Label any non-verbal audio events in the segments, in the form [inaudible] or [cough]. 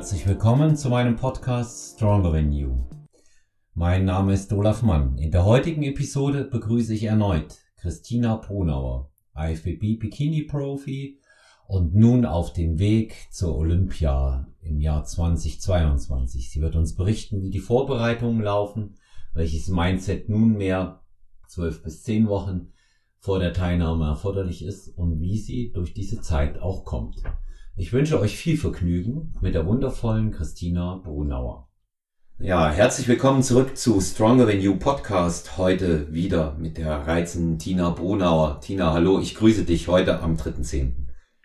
Herzlich willkommen zu meinem Podcast Stronger Than You. Mein Name ist Olaf Mann. In der heutigen Episode begrüße ich erneut Christina Pronauer, IFBB Bikini Profi und nun auf dem Weg zur Olympia im Jahr 2022. Sie wird uns berichten, wie die Vorbereitungen laufen, welches Mindset nunmehr zwölf bis zehn Wochen vor der Teilnahme erforderlich ist und wie sie durch diese Zeit auch kommt. Ich wünsche euch viel Vergnügen mit der wundervollen Christina Brunauer. Ja, herzlich willkommen zurück zu Stronger Than You Podcast. Heute wieder mit der reizenden Tina Brunauer. Tina, hallo, ich grüße dich heute am 3.10.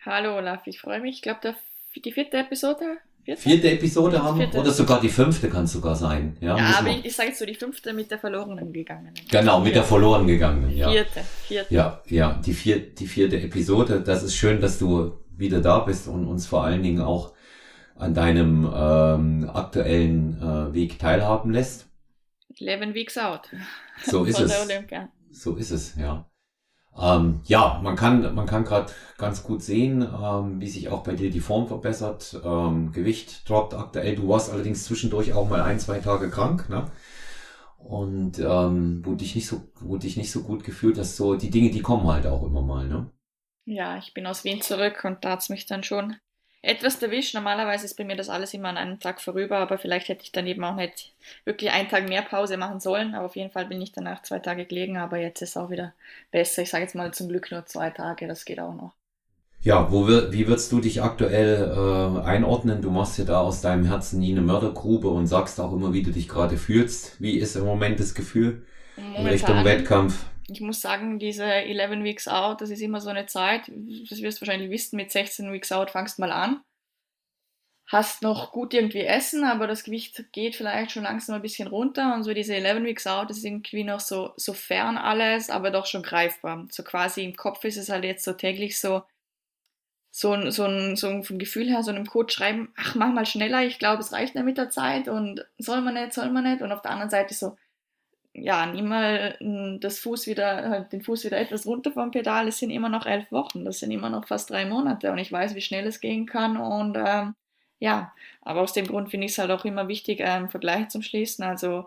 Hallo Olaf, ich freue mich. Ich glaube, die vierte Episode Vierte, vierte Episode haben vierte. oder sogar die fünfte kann es sogar sein. Ja, ja aber ich, ich sage jetzt so die fünfte mit der verlorenen gegangenen. Genau, mit der verloren gegangenen, ja. Vierte, vierte. Ja, ja, die, vier, die vierte Episode. Das ist schön, dass du wieder da bist und uns vor allen Dingen auch an deinem ähm, aktuellen äh, Weg teilhaben lässt. 11 Weeks out. So ist es. So ist es, ja. Ähm, ja, man kann, man kann gerade ganz gut sehen, ähm, wie sich auch bei dir die Form verbessert. Ähm, Gewicht droppt aktuell. Du warst allerdings zwischendurch auch mal ein, zwei Tage krank, ne? Und ähm, wo dich nicht so, wo dich nicht so gut gefühlt hast, so die Dinge, die kommen halt auch immer mal, ne? Ja, ich bin aus Wien zurück und da hat's mich dann schon etwas erwischt. Normalerweise ist bei mir das alles immer an einem Tag vorüber, aber vielleicht hätte ich dann eben auch nicht wirklich einen Tag mehr Pause machen sollen. Aber auf jeden Fall bin ich danach zwei Tage gelegen, aber jetzt ist es auch wieder besser. Ich sage jetzt mal zum Glück nur zwei Tage, das geht auch noch. Ja, wo wir, wie würdest du dich aktuell äh, einordnen? Du machst ja da aus deinem Herzen nie eine Mördergrube und sagst auch immer, wie du dich gerade fühlst. Wie ist im Moment das Gefühl Momentan, in Richtung Wettkampf? Ich muss sagen, diese 11 Weeks Out, das ist immer so eine Zeit, das wirst du wahrscheinlich wissen, mit 16 Weeks Out fangst mal an. Hast noch gut irgendwie Essen, aber das Gewicht geht vielleicht schon langsam ein bisschen runter und so diese 11 Weeks Out, das ist irgendwie noch so, so fern alles, aber doch schon greifbar. So quasi im Kopf ist es halt jetzt so täglich so, so, so, ein, so ein, vom Gefühl her, so einem Code schreiben, ach, mach mal schneller, ich glaube, es reicht nicht mit der Zeit und soll man nicht, soll man nicht. Und auf der anderen Seite so, ja, nimm mal hm, das Fuß wieder, halt den Fuß wieder etwas runter vom Pedal. Es sind immer noch elf Wochen, das sind immer noch fast drei Monate und ich weiß, wie schnell es gehen kann und ähm, ja, aber aus dem Grund finde ich es halt auch immer wichtig, einen ähm, Vergleich zum Schließen. Also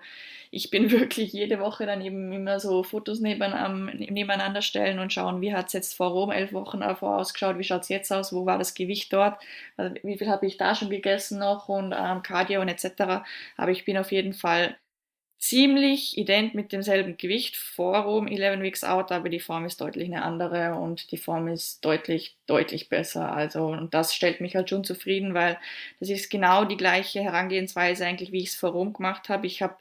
ich bin [laughs] wirklich jede Woche dann eben immer so Fotos neben, nebeneinander stellen und schauen, wie hat es jetzt vor Rom elf Wochen davor ausgeschaut, wie schaut es jetzt aus, wo war das Gewicht dort, also wie viel habe ich da schon gegessen noch und ähm, Cardio und etc. Aber ich bin auf jeden Fall ziemlich ident mit demselben Gewicht vor Rom 11 Weeks Out, aber die Form ist deutlich eine andere und die Form ist deutlich, deutlich besser. Also, und das stellt mich halt schon zufrieden, weil das ist genau die gleiche Herangehensweise eigentlich, wie ich es vor Rom gemacht habe. Ich habe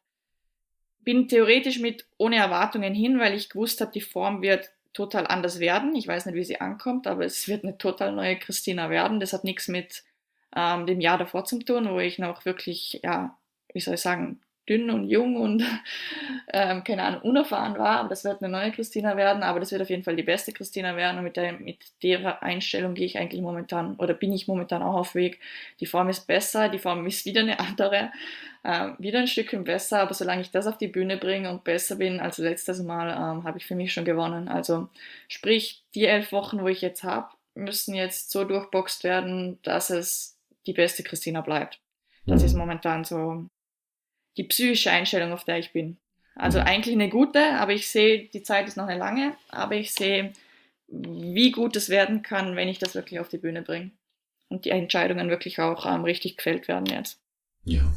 bin theoretisch mit ohne Erwartungen hin, weil ich gewusst habe, die Form wird total anders werden. Ich weiß nicht, wie sie ankommt, aber es wird eine total neue Christina werden. Das hat nichts mit ähm, dem Jahr davor zu tun, wo ich noch wirklich, ja, wie soll ich sagen, dünn und jung und [laughs] ähm, keine Ahnung, unerfahren war. Aber das wird eine neue Christina werden, aber das wird auf jeden Fall die beste Christina werden. Und mit der, mit der Einstellung gehe ich eigentlich momentan oder bin ich momentan auch auf Weg. Die Form ist besser, die Form ist wieder eine andere, ähm, wieder ein Stückchen besser, aber solange ich das auf die Bühne bringe und besser bin als letztes Mal, ähm, habe ich für mich schon gewonnen. Also sprich, die elf Wochen, wo ich jetzt habe, müssen jetzt so durchboxt werden, dass es die beste Christina bleibt. Das mhm. ist momentan so die psychische Einstellung, auf der ich bin. Also mhm. eigentlich eine gute, aber ich sehe, die Zeit ist noch eine lange, aber ich sehe, wie gut es werden kann, wenn ich das wirklich auf die Bühne bringe. Und die Entscheidungen wirklich auch ähm, richtig gefällt werden jetzt. Ja.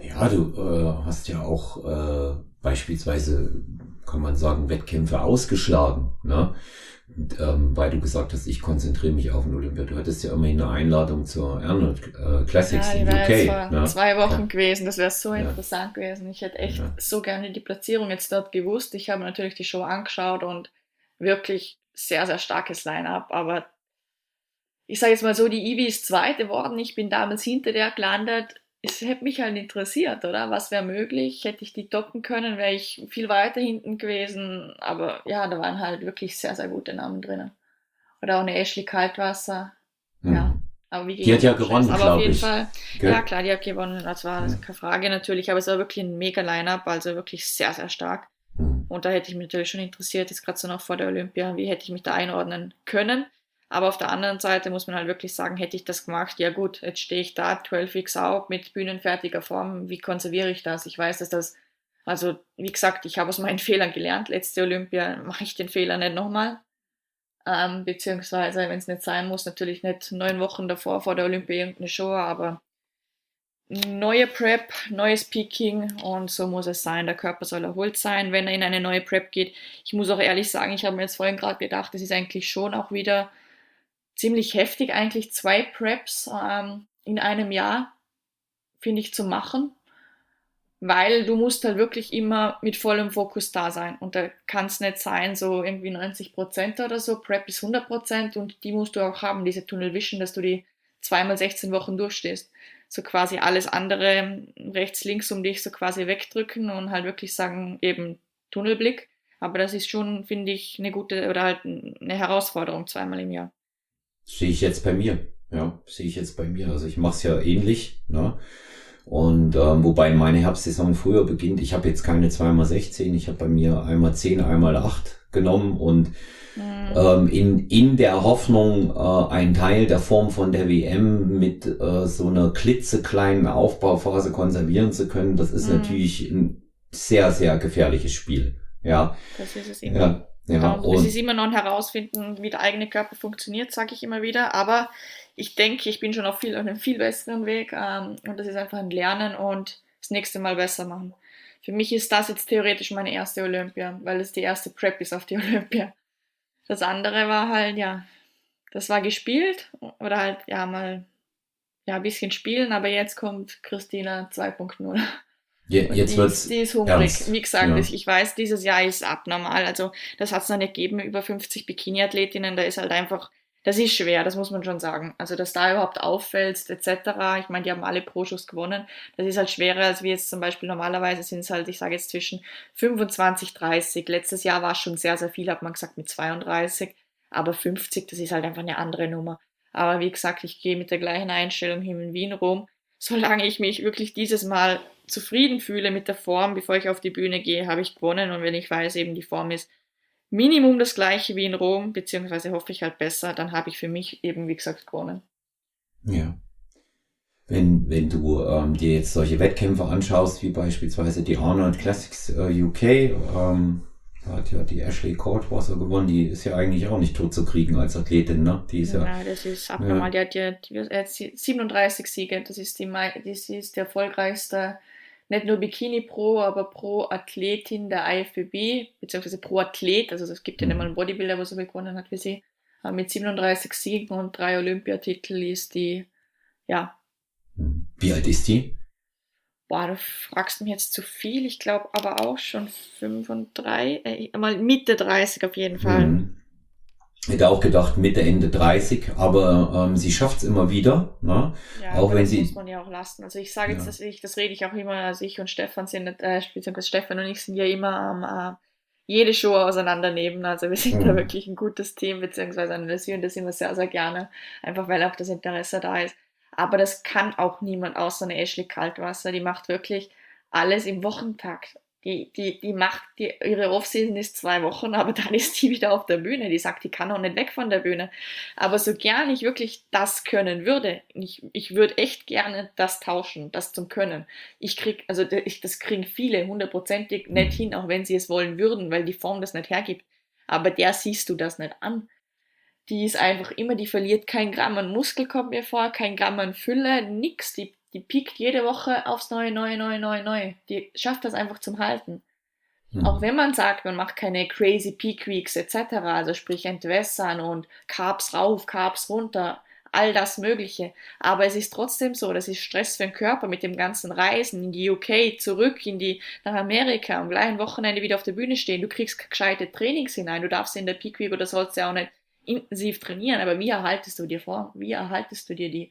Ja, du äh, hast ja auch äh, beispielsweise, kann man sagen, Wettkämpfe ausgeschlagen. Ne? ähm, weil du gesagt hast, ich konzentriere mich auf den Olympia. Du hattest ja immerhin eine Einladung zur Arnold äh, Classics ja, in UK. Jetzt ne? zwei Wochen ja. gewesen, das wäre so ja. interessant gewesen. Ich hätte echt so gerne die Platzierung jetzt dort gewusst. Ich habe natürlich die Show angeschaut und wirklich sehr, sehr starkes Line-up, aber ich sage jetzt mal so, die Ivy ist zweite worden. Ich bin damals hinter der gelandet es hätte mich halt interessiert, oder? Was wäre möglich? Hätte ich die toppen können, wäre ich viel weiter hinten gewesen. Aber ja, da waren halt wirklich sehr, sehr gute Namen drinnen. Oder auch eine Ashley Kaltwasser. Mhm. Ja. Aber wie die hat ja gewonnen, Aber auf jeden ich. Fall, Gell? ja klar, die hat gewonnen. Das war ja. keine Frage natürlich. Aber es war wirklich ein mega Line-Up, also wirklich sehr, sehr stark. Mhm. Und da hätte ich mich natürlich schon interessiert, jetzt gerade so noch vor der Olympia, wie hätte ich mich da einordnen können. Aber auf der anderen Seite muss man halt wirklich sagen, hätte ich das gemacht, ja gut, jetzt stehe ich da, 12 Weeks out mit bühnenfertiger Form, wie konserviere ich das? Ich weiß, dass das, also wie gesagt, ich habe aus meinen [laughs] Fehlern gelernt. Letzte Olympia mache ich den Fehler nicht nochmal. Ähm, beziehungsweise, wenn es nicht sein muss, natürlich nicht neun Wochen davor vor der Olympia irgendeine Show, aber neue Prep, neues Peaking und so muss es sein. Der Körper soll erholt sein, wenn er in eine neue Prep geht. Ich muss auch ehrlich sagen, ich habe mir jetzt vorhin gerade gedacht, das ist eigentlich schon auch wieder ziemlich heftig, eigentlich zwei Preps ähm, in einem Jahr, finde ich, zu machen, weil du musst halt wirklich immer mit vollem Fokus da sein und da kann es nicht sein, so irgendwie 90 Prozent oder so, Prep ist 100 Prozent und die musst du auch haben, diese Tunnel Vision, dass du die zweimal 16 Wochen durchstehst. So quasi alles andere rechts, links um dich so quasi wegdrücken und halt wirklich sagen, eben Tunnelblick. Aber das ist schon, finde ich, eine gute oder halt eine Herausforderung zweimal im Jahr. Sehe ich jetzt bei mir. Ja, sehe ich jetzt bei mir. Also ich mache es ja ähnlich. Ne? Und ähm, wobei meine Herbstsaison früher beginnt, ich habe jetzt keine 2x16, ich habe bei mir einmal 10, einmal 8 genommen und mhm. ähm, in, in der Hoffnung, äh, einen Teil der Form von der WM mit äh, so einer klitzekleinen Aufbauphase konservieren zu können, das ist mhm. natürlich ein sehr, sehr gefährliches Spiel. Ja. Das ist es immer. Ja. Ja, und es ist immer noch ein Herausfinden, wie der eigene Körper funktioniert, sage ich immer wieder. Aber ich denke, ich bin schon auf, viel, auf einem viel besseren Weg ähm, und das ist einfach ein Lernen und das nächste Mal besser machen. Für mich ist das jetzt theoretisch meine erste Olympia, weil es die erste Prep ist auf die [laughs] Olympia. Das andere war halt, ja, das war gespielt oder halt, ja, mal, ja, ein bisschen spielen, aber jetzt kommt Christina 2.0. Je, jetzt die, wird's die ist hungrig. Ernst. Wie gesagt, ja. ich weiß, dieses Jahr ist abnormal. Also das hat es noch nicht gegeben, über 50 Bikini-Athletinnen. Da ist halt einfach, das ist schwer, das muss man schon sagen. Also dass da überhaupt auffällst, etc. Ich meine, die haben alle Pro-Schuss gewonnen. Das ist halt schwerer, als wie jetzt zum Beispiel normalerweise sind es halt, ich sage jetzt zwischen 25, 30. Letztes Jahr war es schon sehr, sehr viel, hat man gesagt, mit 32. Aber 50, das ist halt einfach eine andere Nummer. Aber wie gesagt, ich gehe mit der gleichen Einstellung hin in Wien rum. Solange ich mich wirklich dieses Mal zufrieden fühle mit der Form, bevor ich auf die Bühne gehe, habe ich gewonnen. Und wenn ich weiß, eben die Form ist Minimum das gleiche wie in Rom, beziehungsweise hoffe ich halt besser, dann habe ich für mich eben, wie gesagt, gewonnen. Ja. Wenn, wenn du ähm, dir jetzt solche Wettkämpfe anschaust, wie beispielsweise die Arnold Classics äh, UK, ähm, da hat ja die Ashley Courtwasser gewonnen, die ist ja eigentlich auch nicht tot zu kriegen als Athletin, ne? Die ist ja, ja das ist abnormal. Ja. Die hat ja die hat 37 Siege, das ist die, das ist der erfolgreichste nicht nur Bikini Pro, aber pro Athletin der IFBB, beziehungsweise pro Athlet, also es gibt ja nicht mal einen Bodybuilder, so viel gewonnen hat wie sie, äh, mit 37 Siegen und drei Olympiatitel ist die, ja. Wie alt ist die? Boah, du fragst mich jetzt zu viel, ich glaube aber auch schon 5 und 3, äh, mal Mitte 30 auf jeden Fall. Mhm hätte auch gedacht Mitte, Ende 30, aber ähm, sie schafft's immer wieder. Ne? Ja, auch wenn das sie, muss man ja auch lassen. Also ich sage jetzt, ja. dass ich, das rede ich auch immer, also ich und Stefan sind, äh, beziehungsweise Stefan und ich sind ja immer am äh, jede Show auseinandernehmen. Also wir sind mhm. da wirklich ein gutes Team, beziehungsweise analysieren das immer sehr, sehr gerne, einfach weil auch das Interesse da ist. Aber das kann auch niemand außer eine Ashley Kaltwasser, die macht wirklich alles im Wochentakt die, die, die macht, die, ihre Offseason ist zwei Wochen, aber dann ist die wieder auf der Bühne. Die sagt, die kann auch nicht weg von der Bühne. Aber so gern ich wirklich das können würde, ich, ich würde echt gerne das tauschen, das zum Können. Ich krieg, also ich, das kriegen viele hundertprozentig nicht hin, auch wenn sie es wollen würden, weil die Form das nicht hergibt. Aber der siehst du das nicht an. Die ist einfach immer, die verliert kein Gramm an Muskel, kommt mir vor, kein Gramm an Fülle, nix. Die die piekt jede Woche aufs Neue, Neue, Neue, Neue, Neue. Die schafft das einfach zum Halten. Mhm. Auch wenn man sagt, man macht keine crazy Peak Weeks etc., also sprich Entwässern und Carbs rauf, Carbs runter, all das Mögliche. Aber es ist trotzdem so, das ist Stress für den Körper mit dem ganzen Reisen in die UK, zurück in die, nach Amerika, am gleichen Wochenende wieder auf der Bühne stehen. Du kriegst gescheite Trainings hinein. Du darfst in der Peak Week oder sollst ja auch nicht intensiv trainieren. Aber wie erhaltest du dir vor? Wie erhaltest du dir die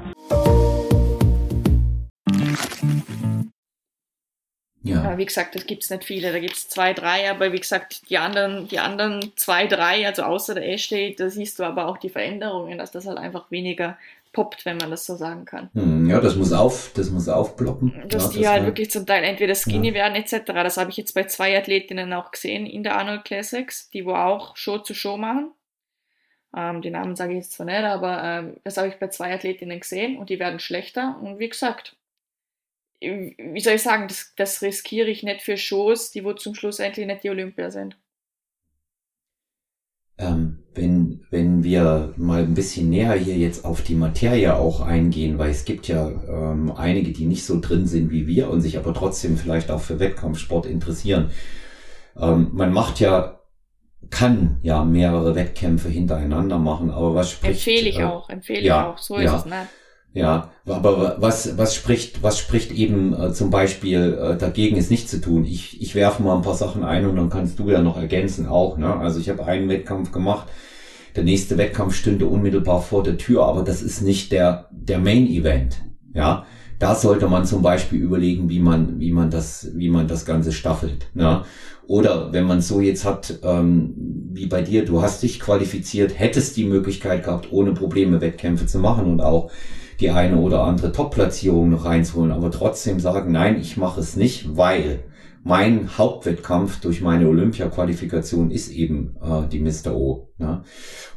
Ja. Wie gesagt, das gibt es nicht viele. Da gibt es zwei, drei, aber wie gesagt, die anderen, die anderen zwei, drei, also außer der Ashley, da siehst du aber auch die Veränderungen, dass das halt einfach weniger poppt, wenn man das so sagen kann. Hm, ja, das muss auf, das muss aufploppen. Dass ja, die halt wirklich zum Teil entweder skinny ja. werden etc. Das habe ich jetzt bei zwei Athletinnen auch gesehen in der Arnold Classics, die wo auch Show zu Show machen. Ähm, die Namen sage ich jetzt zwar nicht, aber ähm, das habe ich bei zwei Athletinnen gesehen und die werden schlechter. Und wie gesagt, wie soll ich sagen, das, das riskiere ich nicht für Shows, die wo zum Schluss eigentlich nicht die Olympia sind. Ähm, wenn, wenn wir mal ein bisschen näher hier jetzt auf die Materie auch eingehen, weil es gibt ja ähm, einige, die nicht so drin sind wie wir und sich aber trotzdem vielleicht auch für Wettkampfsport interessieren. Ähm, man macht ja, kann ja mehrere Wettkämpfe hintereinander machen, aber was spricht... Empfehle ich äh, auch, empfehle ja, ich auch, so ja. ist es, ne? Ja, aber was, was spricht, was spricht eben äh, zum Beispiel äh, dagegen, es nicht zu tun? Ich, ich werfe mal ein paar Sachen ein und dann kannst du ja noch ergänzen auch. Ne? Also ich habe einen Wettkampf gemacht, der nächste Wettkampf stünde unmittelbar vor der Tür, aber das ist nicht der, der Main Event. Ja, da sollte man zum Beispiel überlegen, wie man, wie man das, wie man das Ganze staffelt. Ne? Oder wenn man so jetzt hat, ähm, wie bei dir, du hast dich qualifiziert, hättest die Möglichkeit gehabt, ohne Probleme Wettkämpfe zu machen und auch die eine oder andere Top-Platzierung noch reinzuholen, aber trotzdem sagen, nein, ich mache es nicht, weil mein Hauptwettkampf durch meine Olympia-Qualifikation ist eben äh, die Mr. O. Ne?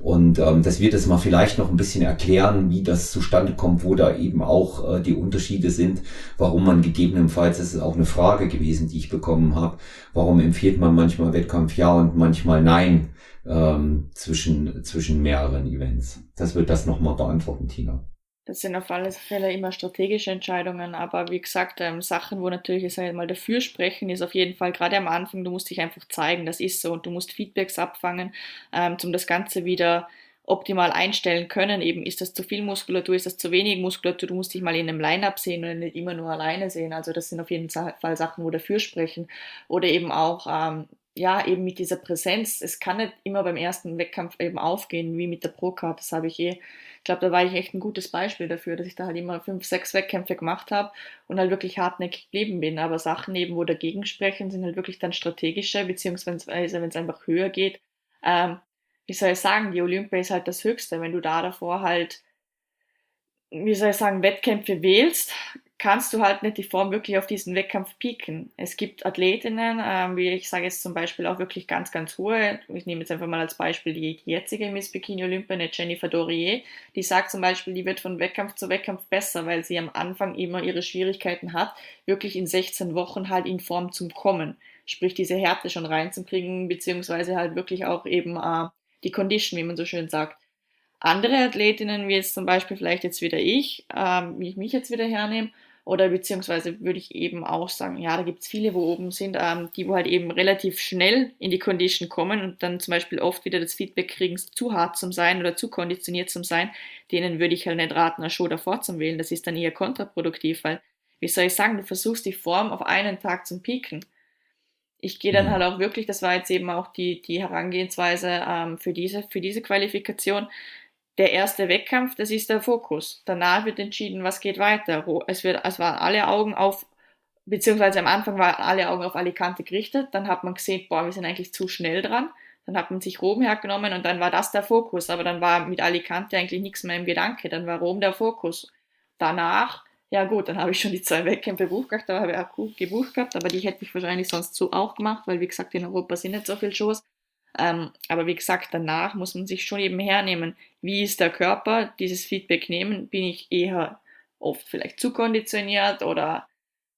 Und ähm, das wird es mal vielleicht noch ein bisschen erklären, wie das zustande kommt, wo da eben auch äh, die Unterschiede sind, warum man gegebenenfalls, das ist auch eine Frage gewesen, die ich bekommen habe, warum empfiehlt man manchmal Wettkampf ja und manchmal nein ähm, zwischen, zwischen mehreren Events. Das wird das nochmal beantworten, Tina. Das sind auf alle Fälle immer strategische Entscheidungen, aber wie gesagt, ähm, Sachen, wo natürlich ich mal dafür sprechen, ist auf jeden Fall gerade am Anfang, du musst dich einfach zeigen, das ist so und du musst Feedbacks abfangen, ähm, um das Ganze wieder optimal einstellen können. Eben ist das zu viel Muskulatur, ist das zu wenig Muskulatur, du musst dich mal in einem Line-Up sehen und nicht immer nur alleine sehen. Also das sind auf jeden Fall Sachen, wo dafür sprechen. Oder eben auch ähm, ja, eben mit dieser Präsenz. Es kann nicht immer beim ersten Wettkampf eben aufgehen, wie mit der Pro-Card. Das habe ich eh ich glaube, da war ich echt ein gutes Beispiel dafür, dass ich da halt immer fünf, sechs Wettkämpfe gemacht habe und halt wirklich hartnäckig geblieben bin. Aber Sachen eben, wo dagegen sprechen, sind halt wirklich dann strategische, beziehungsweise wenn es einfach höher geht. Ähm, wie soll ich sagen, die Olympia ist halt das Höchste. Wenn du da davor halt, wie soll ich sagen, Wettkämpfe wählst, kannst du halt nicht die Form wirklich auf diesen Wettkampf pieken. Es gibt Athletinnen, ähm, wie ich sage jetzt zum Beispiel auch wirklich ganz, ganz hohe, ich nehme jetzt einfach mal als Beispiel die, jetzige Miss Bikini Olympia, eine Jennifer Dorier, die sagt zum Beispiel, die wird von Wettkampf zu Wettkampf besser, weil sie am Anfang immer ihre Schwierigkeiten hat, wirklich in 16 Wochen halt in Form zu kommen. Sprich, diese Härte schon reinzukriegen, beziehungsweise halt wirklich auch eben äh, die Condition, wie man so schön sagt. Andere Athletinnen, wie jetzt zum Beispiel vielleicht jetzt wieder ich, ähm, wie ich mich jetzt wieder hernehme, oder beziehungsweise würde ich eben auch sagen, ja, da gibt es viele, wo oben sind, ähm, die wo halt eben relativ schnell in die Condition kommen und dann zum Beispiel oft wieder das Feedback kriegen, zu hart zum Sein oder zu konditioniert zum Sein, denen würde ich halt nicht raten, eine Show davor zu wählen. Das ist dann eher kontraproduktiv, weil, wie soll ich sagen, du versuchst die Form auf einen Tag zum Pieken. Ich gehe dann mhm. halt auch wirklich, das war jetzt eben auch die, die Herangehensweise ähm, für, diese, für diese Qualifikation, der erste Wettkampf, das ist der Fokus. Danach wird entschieden, was geht weiter. Es, wird, es waren alle Augen auf, beziehungsweise am Anfang waren alle Augen auf Alicante gerichtet. Dann hat man gesehen, boah, wir sind eigentlich zu schnell dran. Dann hat man sich Rom hergenommen und dann war das der Fokus. Aber dann war mit Alicante eigentlich nichts mehr im Gedanke. Dann war Rom der Fokus. Danach, ja gut, dann habe ich schon die zwei Wettkämpfe gebucht gehabt, da habe ich auch gebucht gehabt, aber die hätte ich wahrscheinlich sonst so auch gemacht, weil wie gesagt, in Europa sind nicht so viele Shows. Ähm, aber wie gesagt, danach muss man sich schon eben hernehmen, wie ist der Körper, dieses Feedback nehmen, bin ich eher oft vielleicht zu konditioniert oder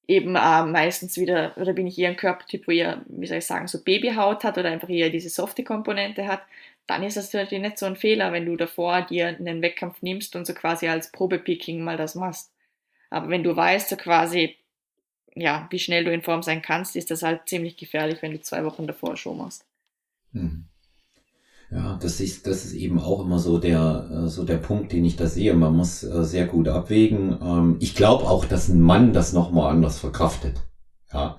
eben äh, meistens wieder, oder bin ich eher ein Körpertyp, wo eher, wie soll ich sagen, so Babyhaut hat oder einfach eher diese softe Komponente hat, dann ist das natürlich nicht so ein Fehler, wenn du davor dir einen Wettkampf nimmst und so quasi als Probepicking mal das machst. Aber wenn du weißt, so quasi, ja, wie schnell du in Form sein kannst, ist das halt ziemlich gefährlich, wenn du zwei Wochen davor Show machst. Hm. Ja, das ist, das ist eben auch immer so der, äh, so der Punkt, den ich da sehe. Man muss äh, sehr gut abwägen. Ähm, ich glaube auch, dass ein Mann das nochmal anders verkraftet. Ja,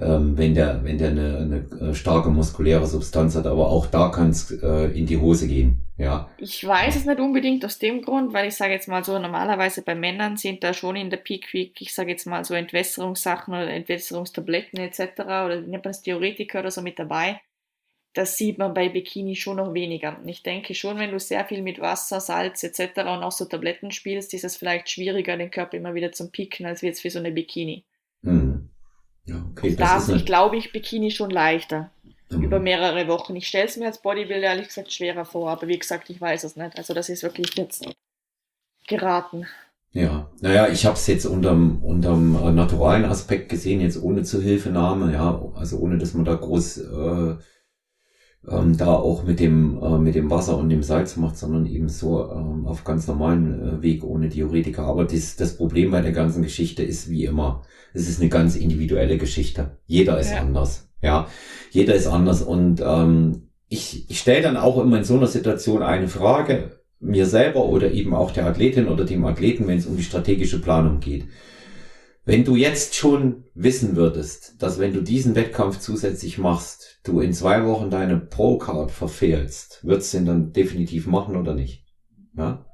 ähm, wenn der, wenn der eine, eine äh, starke muskuläre Substanz hat, aber auch da kann es in die Hose gehen. Ja. Ich weiß es nicht unbedingt aus dem Grund, weil ich sage jetzt mal so, normalerweise bei Männern sind da schon in der Peak Week, ich sage jetzt mal so Entwässerungssachen oder Entwässerungstabletten etc. oder nennt man das Theoretiker oder so mit dabei das sieht man bei Bikini schon noch weniger. Und ich denke schon, wenn du sehr viel mit Wasser, Salz etc. und auch so Tabletten spielst, ist es vielleicht schwieriger, den Körper immer wieder zum Picken, als jetzt für so eine Bikini. Hm. Ja, okay, da ist, glaube ich, Bikini schon leichter. Mhm. Über mehrere Wochen. Ich stelle es mir als Bodybuilder ehrlich gesagt schwerer vor, aber wie gesagt, ich weiß es nicht. Also das ist wirklich jetzt geraten. Ja, naja, ich habe es jetzt unterm, unterm äh, naturalen Aspekt gesehen, jetzt ohne Zuhilfenahme, ja, also ohne dass man da groß äh, ähm, da auch mit dem, äh, mit dem Wasser und dem Salz macht, sondern eben so ähm, auf ganz normalen äh, Weg ohne Diuretika. Aber das, das Problem bei der ganzen Geschichte ist wie immer, es ist eine ganz individuelle Geschichte. Jeder ist ja. anders. Ja, jeder ist anders und ähm, ich, ich stelle dann auch immer in so einer Situation eine Frage mir selber oder eben auch der Athletin oder dem Athleten, wenn es um die strategische Planung geht. Wenn du jetzt schon wissen würdest, dass wenn du diesen Wettkampf zusätzlich machst, du in zwei Wochen deine Pro-Card verfehlst, würdest du den dann definitiv machen oder nicht? Ja?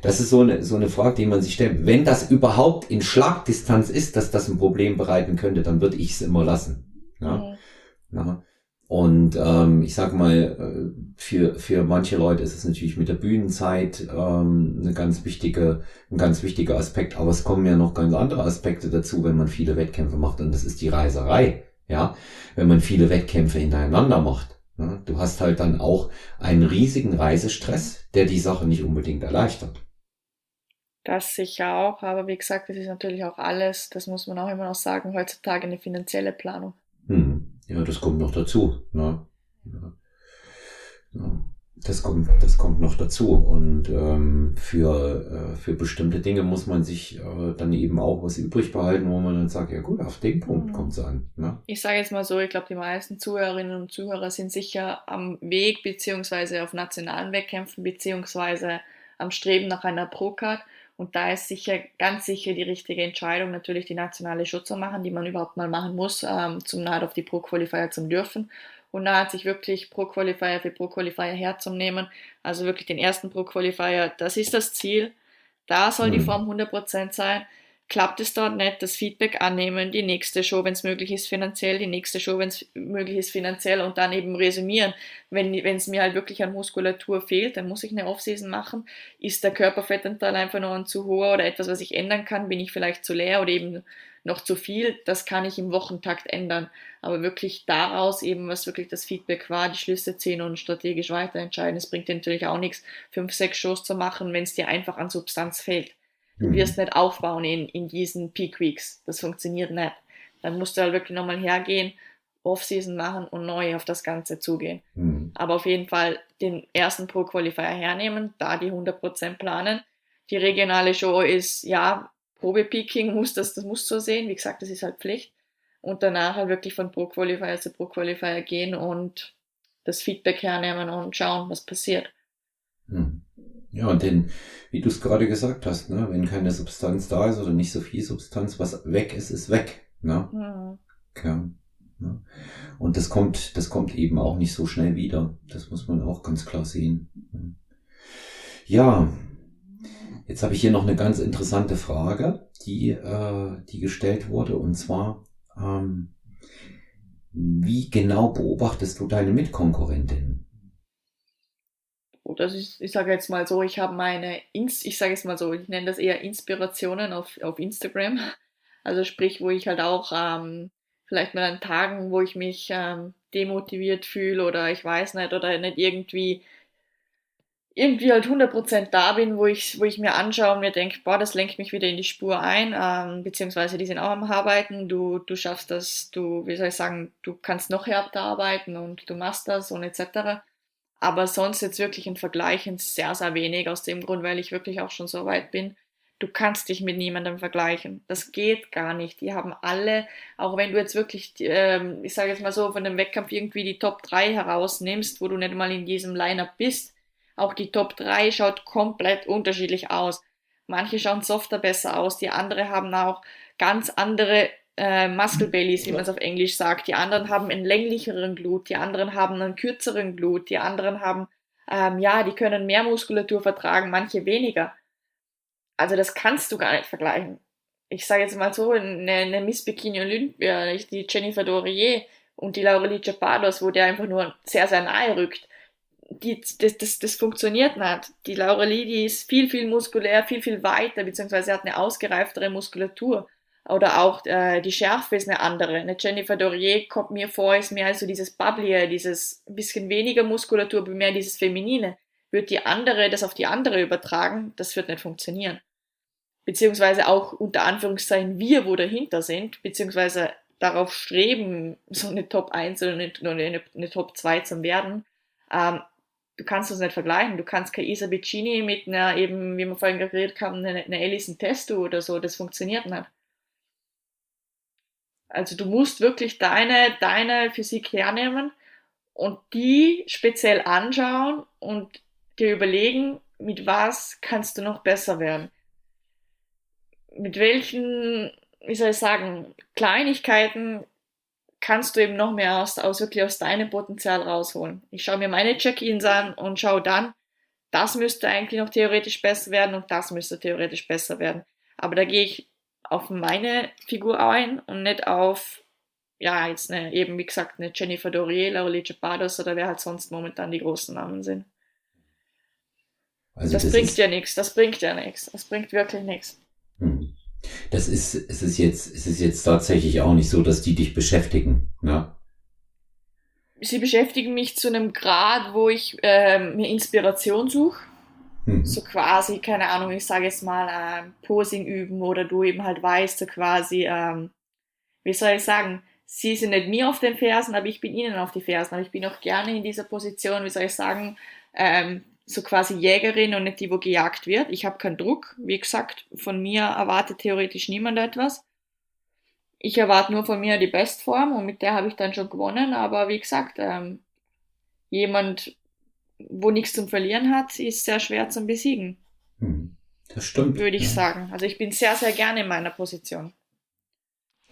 Das ist so eine, so eine Frage, die man sich stellt. Wenn das überhaupt in Schlagdistanz ist, dass das ein Problem bereiten könnte, dann würde ich es immer lassen. Ja? Mhm. ja? Und ähm, ich sag mal, äh, für, für manche Leute ist es natürlich mit der Bühnenzeit ähm, eine ganz wichtige, ein ganz wichtiger Aspekt, aber es kommen ja noch ganz andere Aspekte dazu, wenn man viele Wettkämpfe macht, und das ist die Reiserei. Ja, wenn man viele Wettkämpfe hintereinander macht. Ja? Du hast halt dann auch einen riesigen Reisestress, der die Sache nicht unbedingt erleichtert. Das sicher auch, aber wie gesagt, das ist natürlich auch alles, das muss man auch immer noch sagen, heutzutage eine finanzielle Planung. Ja, das kommt noch dazu. Ne? Ja. Das kommt, das kommt noch dazu. Und ähm, für, äh, für bestimmte Dinge muss man sich äh, dann eben auch was übrig behalten, wo man dann sagt, ja gut, auf den Punkt mhm. kommt es an. Ne? Ich sage jetzt mal so, ich glaube, die meisten Zuhörerinnen und Zuhörer sind sicher am Weg, beziehungsweise auf nationalen Wettkämpfen, beziehungsweise am Streben nach einer Pro-Card. Und da ist sicher, ganz sicher die richtige Entscheidung, natürlich die nationale Show zu machen, die man überhaupt mal machen muss, ähm, zum nahe auf die Pro-Qualifier zu dürfen. Und da hat sich wirklich Pro-Qualifier für Pro-Qualifier herzunehmen. Also wirklich den ersten Pro-Qualifier, das ist das Ziel. Da soll die mhm. Form 100% sein klappt es dort nicht, das Feedback annehmen, die nächste Show, wenn es möglich ist, finanziell, die nächste Show, wenn es möglich ist, finanziell und dann eben resümieren. Wenn es mir halt wirklich an Muskulatur fehlt, dann muss ich eine Offseason machen. Ist der Körperfettanteil einfach noch ein zu hoher oder etwas, was ich ändern kann? Bin ich vielleicht zu leer oder eben noch zu viel? Das kann ich im Wochentakt ändern. Aber wirklich daraus eben, was wirklich das Feedback war, die Schlüsse ziehen und strategisch weiterentscheiden. Es bringt dir natürlich auch nichts, fünf, sechs Shows zu machen, wenn es dir einfach an Substanz fehlt. Du mhm. wirst nicht aufbauen in, in diesen Peak Weeks. Das funktioniert nicht. Dann musst du halt wirklich nochmal hergehen, Off-Season machen und neu auf das Ganze zugehen. Mhm. Aber auf jeden Fall den ersten Pro-Qualifier hernehmen, da die 100% planen. Die regionale Show ist, ja, Probe-Peaking muss das, das muss so sehen. Wie gesagt, das ist halt Pflicht. Und danach halt wirklich von Pro-Qualifier zu Pro-Qualifier gehen und das Feedback hernehmen und schauen, was passiert. Ja, und den, wie du es gerade gesagt hast, ne, wenn keine Substanz da ist oder nicht so viel Substanz, was weg ist, ist weg. Ne? Mhm. Ja, ne? Und das kommt, das kommt eben auch nicht so schnell wieder. Das muss man auch ganz klar sehen. Ja, jetzt habe ich hier noch eine ganz interessante Frage, die, äh, die gestellt wurde, und zwar, ähm, wie genau beobachtest du deine Mitkonkurrentin? Oder ich, ich sage jetzt mal so, ich habe meine, Inst ich sage jetzt mal so, ich nenne das eher Inspirationen auf, auf Instagram. [laughs] Also sprich, wo ich halt auch ähm, vielleicht mal an Tagen, wo ich mich ähm, demotiviert fühle oder ich weiß nicht oder nicht irgendwie irgendwie halt 100% da bin, wo ich, wo ich mir anschaue und mir denke, boah, das lenkt mich wieder in die Spur ein, ähm, beziehungsweise die sind auch am Arbeiten, du, du schaffst das, du, wie soll ich sagen, du kannst noch härter arbeiten und du machst das und etc. Aber sonst jetzt wirklich in Vergleichen sehr, sehr wenig, aus dem Grund, weil ich wirklich auch schon so weit bin, Du kannst dich mit niemandem vergleichen. Das geht gar nicht. Die haben alle, auch wenn du jetzt wirklich, ähm, ich sage jetzt mal so, von dem Wettkampf irgendwie die Top 3 herausnimmst, wo du nicht mal in diesem Lineup bist, auch die Top 3 schaut komplett unterschiedlich aus. Manche schauen softer besser aus, die andere haben auch ganz andere äh, Muscle Bellies, wie man es auf Englisch sagt. Die anderen haben einen länglicheren Glut, die anderen haben einen kürzeren Glut, die anderen haben, ähm, ja, die können mehr Muskulatur vertragen, manche weniger. Also das kannst du gar nicht vergleichen. Ich sage jetzt mal so, eine, eine Miss Bikini Olympia, die Jennifer Dorier und die Laurelie Chapados, wo der einfach nur sehr, sehr nahe rückt, die, das, das, das funktioniert nicht. Die Laurelie, die ist viel, viel muskulär, viel, viel weiter, beziehungsweise hat eine ausgereiftere Muskulatur. Oder auch äh, die Schärfe ist eine andere. Eine Jennifer Dorier kommt mir vor, ist mehr so dieses Bubblier, dieses bisschen weniger Muskulatur, aber mehr dieses Feminine. Wird die andere das auf die andere übertragen, das wird nicht funktionieren beziehungsweise auch unter Anführungszeichen wir, wo dahinter sind, beziehungsweise darauf streben, so eine Top 1 oder eine, eine, eine Top 2 zu werden, ähm, du kannst das nicht vergleichen. Du kannst keine Isa Piccini mit einer eben, wie wir vorhin geredet haben, eine, eine Alison Testo oder so, das funktioniert nicht. Also du musst wirklich deine, deine Physik hernehmen und die speziell anschauen und dir überlegen, mit was kannst du noch besser werden mit welchen, wie soll ich sagen, Kleinigkeiten kannst du eben noch mehr aus, aus wirklich aus deinem Potenzial rausholen. Ich schaue mir meine Check-ins an und schaue dann, das müsste eigentlich noch theoretisch besser werden und das müsste theoretisch besser werden. Aber da gehe ich auf meine Figur ein und nicht auf, ja, jetzt eine, eben wie gesagt, eine Jennifer Dorier, Laurelie Chapados oder wer halt sonst momentan die großen Namen sind. Also das, das bringt ja nichts, das bringt ja nichts, das bringt wirklich nichts. Hm. Das ist, es ist jetzt, es ist jetzt tatsächlich auch nicht so, dass die dich beschäftigen, ne? Sie beschäftigen mich zu einem Grad, wo ich äh, mir Inspiration suche. Hm. So quasi, keine Ahnung, ich sage jetzt mal ähm, Posing üben oder du eben halt weißt, so quasi, ähm, wie soll ich sagen, sie sind nicht mir auf den Fersen, aber ich bin ihnen auf die Fersen. Aber ich bin auch gerne in dieser Position, wie soll ich sagen, ähm, so quasi Jägerin und nicht die, wo gejagt wird. Ich habe keinen Druck. Wie gesagt, von mir erwartet theoretisch niemand etwas. Ich erwarte nur von mir die Bestform und mit der habe ich dann schon gewonnen. Aber wie gesagt, ähm, jemand, wo nichts zum Verlieren hat, ist sehr schwer zum Besiegen. Hm, das stimmt. Würde ich ja. sagen. Also ich bin sehr, sehr gerne in meiner Position.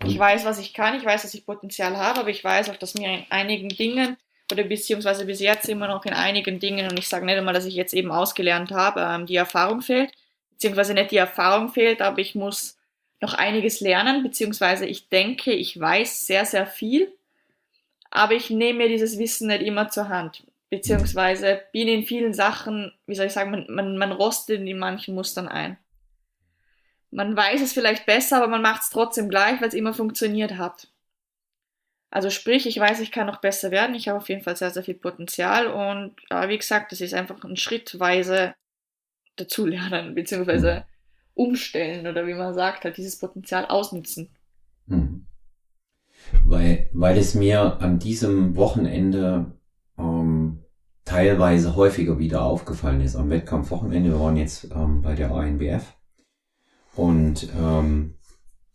Ich weiß, was ich kann, ich weiß, dass ich Potenzial habe, aber ich weiß auch, dass mir in einigen Dingen oder beziehungsweise bis jetzt immer noch in einigen Dingen, und ich sage nicht einmal, dass ich jetzt eben ausgelernt habe, ähm, die Erfahrung fehlt, beziehungsweise nicht die Erfahrung fehlt, aber ich muss noch einiges lernen, beziehungsweise ich denke, ich weiß sehr, sehr viel, aber ich nehme mir dieses Wissen nicht immer zur Hand, beziehungsweise bin in vielen Sachen, wie soll ich sagen, man, man, man rostet in manchen Mustern ein. Man weiß es vielleicht besser, aber man macht es trotzdem gleich, weil es immer funktioniert hat. Also sprich, ich weiß, ich kann noch besser werden. Ich habe auf jeden Fall sehr, sehr viel Potenzial und äh, wie gesagt, das ist einfach ein schrittweise dazulernen, beziehungsweise umstellen oder wie man sagt, halt dieses Potenzial ausnutzen. Hm. Weil, weil es mir an diesem Wochenende ähm, teilweise häufiger wieder aufgefallen ist. Am Wettkampfwochenende, wir waren jetzt ähm, bei der ANBF und ähm,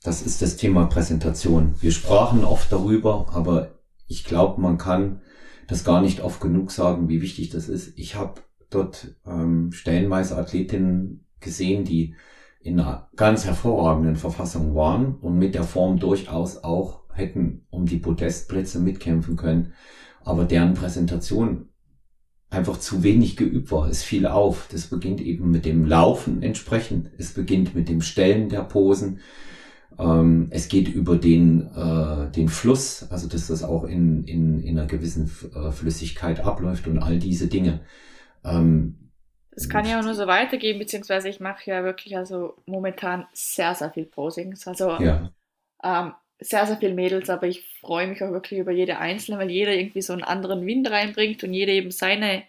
das ist das Thema Präsentation. Wir sprachen oft darüber, aber ich glaube, man kann das gar nicht oft genug sagen, wie wichtig das ist. Ich habe dort ähm, stellenweise Athletinnen gesehen, die in einer ganz hervorragenden Verfassung waren und mit der Form durchaus auch hätten um die Podestplätze mitkämpfen können, aber deren Präsentation einfach zu wenig geübt war. Es fiel auf. Das beginnt eben mit dem Laufen entsprechend. Es beginnt mit dem Stellen der Posen. Ähm, es geht über den, äh, den Fluss, also dass das auch in, in, in einer gewissen äh, Flüssigkeit abläuft und all diese Dinge. Ähm, es kann ja auch nur so weitergehen, beziehungsweise ich mache ja wirklich also momentan sehr, sehr viel Posings. Also ja. ähm, sehr, sehr viel Mädels, aber ich freue mich auch wirklich über jede Einzelne, weil jeder irgendwie so einen anderen Wind reinbringt und jeder eben seine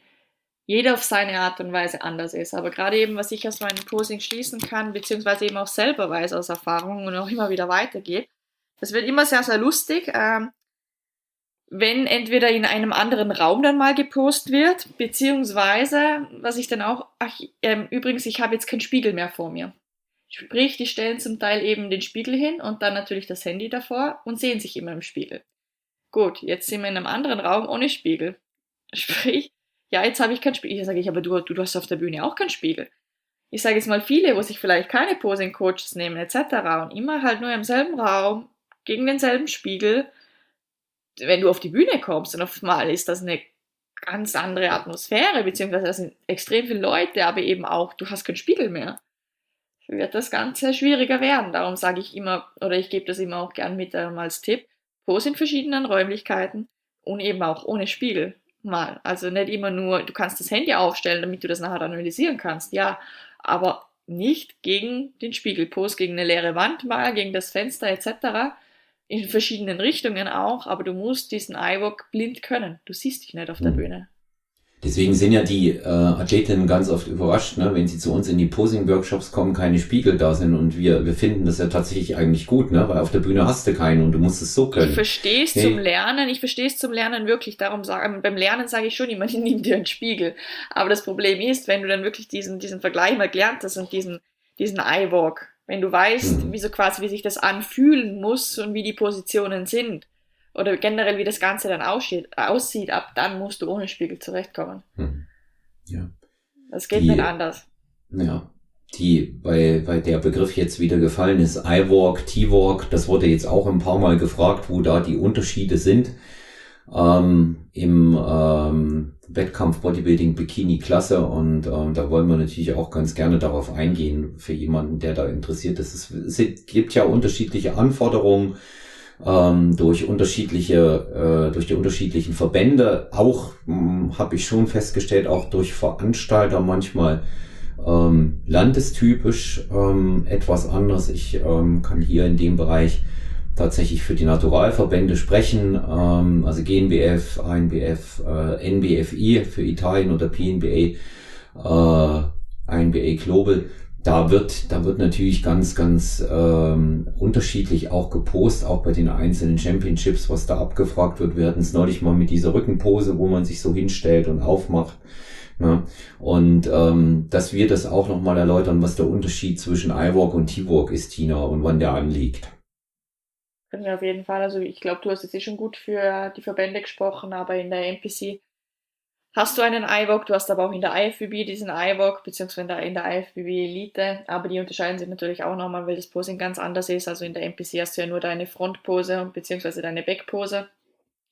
jeder auf seine Art und Weise anders ist. Aber gerade eben, was ich aus meinem Posing schließen kann, beziehungsweise eben auch selber weiß aus Erfahrung und auch immer wieder weitergeht, das wird immer sehr, sehr lustig, ähm, wenn entweder in einem anderen Raum dann mal gepostet wird, beziehungsweise, was ich dann auch, ach, ähm, übrigens, ich habe jetzt keinen Spiegel mehr vor mir. Sprich, die stellen zum Teil eben den Spiegel hin und dann natürlich das Handy davor und sehen sich immer im Spiegel. Gut, jetzt sind wir in einem anderen Raum ohne Spiegel. [laughs] Sprich, ja, jetzt habe ich keinen Spiegel. Ich sage ich, aber du, du hast auf der Bühne auch keinen Spiegel. Ich sage jetzt mal viele, wo sich vielleicht keine Posing-Coaches nehmen etc. und immer halt nur im selben Raum, gegen denselben Spiegel. Wenn du auf die Bühne kommst und auf einmal ist das eine ganz andere Atmosphäre, beziehungsweise da sind extrem viele Leute, aber eben auch, du hast keinen Spiegel mehr. Wird das Ganze schwieriger werden. Darum sage ich immer, oder ich gebe das immer auch gern mit ähm, als Tipp, Pose in verschiedenen Räumlichkeiten und eben auch ohne Spiegel mal. Also nicht immer nur, du kannst das Handy aufstellen, damit du das nachher analysieren kannst, ja, aber nicht gegen den Spiegel. Pose gegen eine leere Wand mal, gegen das Fenster etc. In verschiedenen Richtungen auch, aber du musst diesen iWalk blind können. Du siehst dich nicht auf der mhm. Bühne. Deswegen sind ja die äh, Athletinnen ganz oft überrascht, ne, wenn sie zu uns in die Posing-Workshops kommen, keine Spiegel da sind und wir, wir finden das ja tatsächlich eigentlich gut, ne, weil auf der Bühne hast du keinen und du musst es so können. Ich verstehe es hey. zum Lernen, ich verstehe es zum Lernen wirklich, darum sagen, beim Lernen sage ich schon immer, [laughs] nimm dir einen Spiegel. Aber das Problem ist, wenn du dann wirklich diesen, diesen Vergleich mal gelernt hast und diesen, diesen Eye-Walk, wenn du weißt, hm. wie so quasi, wie sich das anfühlen muss und wie die Positionen sind, oder generell wie das Ganze dann aussieht, aussieht ab dann musst du ohne Spiegel zurechtkommen. Hm. Ja. Das geht die, nicht anders. Ja. Die, bei, bei der Begriff jetzt wieder gefallen ist, iWalk, T-Walk, das wurde jetzt auch ein paar Mal gefragt, wo da die Unterschiede sind. Ähm, Im ähm, Wettkampf Bodybuilding Bikini Klasse und ähm, da wollen wir natürlich auch ganz gerne darauf eingehen für jemanden, der da interessiert ist. Es, es gibt ja unterschiedliche Anforderungen ähm, durch unterschiedliche, äh, durch die unterschiedlichen Verbände, auch hm, habe ich schon festgestellt, auch durch Veranstalter manchmal ähm, landestypisch ähm, etwas anders. Ich ähm, kann hier in dem Bereich tatsächlich für die Naturalverbände sprechen, ähm, also GNBF, ANBF, äh, NBFI für Italien oder PNBA, äh, INBA Global da wird, da wird natürlich ganz, ganz ähm, unterschiedlich auch gepostet, auch bei den einzelnen Championships, was da abgefragt wird. Wir hatten es neulich mal mit dieser Rückenpose, wo man sich so hinstellt und aufmacht. Ne? Und ähm, dass wir das auch nochmal erläutern, was der Unterschied zwischen iWalk und T-Walk ist, Tina, und wann der anliegt. Können auf jeden Fall. Also ich glaube, du hast jetzt eh schon gut für die Verbände gesprochen, aber in der NPC hast du einen iVOG, du hast aber auch in der IFBB diesen iVOG, beziehungsweise in der, IFBB Elite, aber die unterscheiden sich natürlich auch nochmal, weil das Posing ganz anders ist. Also in der NPC hast du ja nur deine Frontpose beziehungsweise deine Backpose.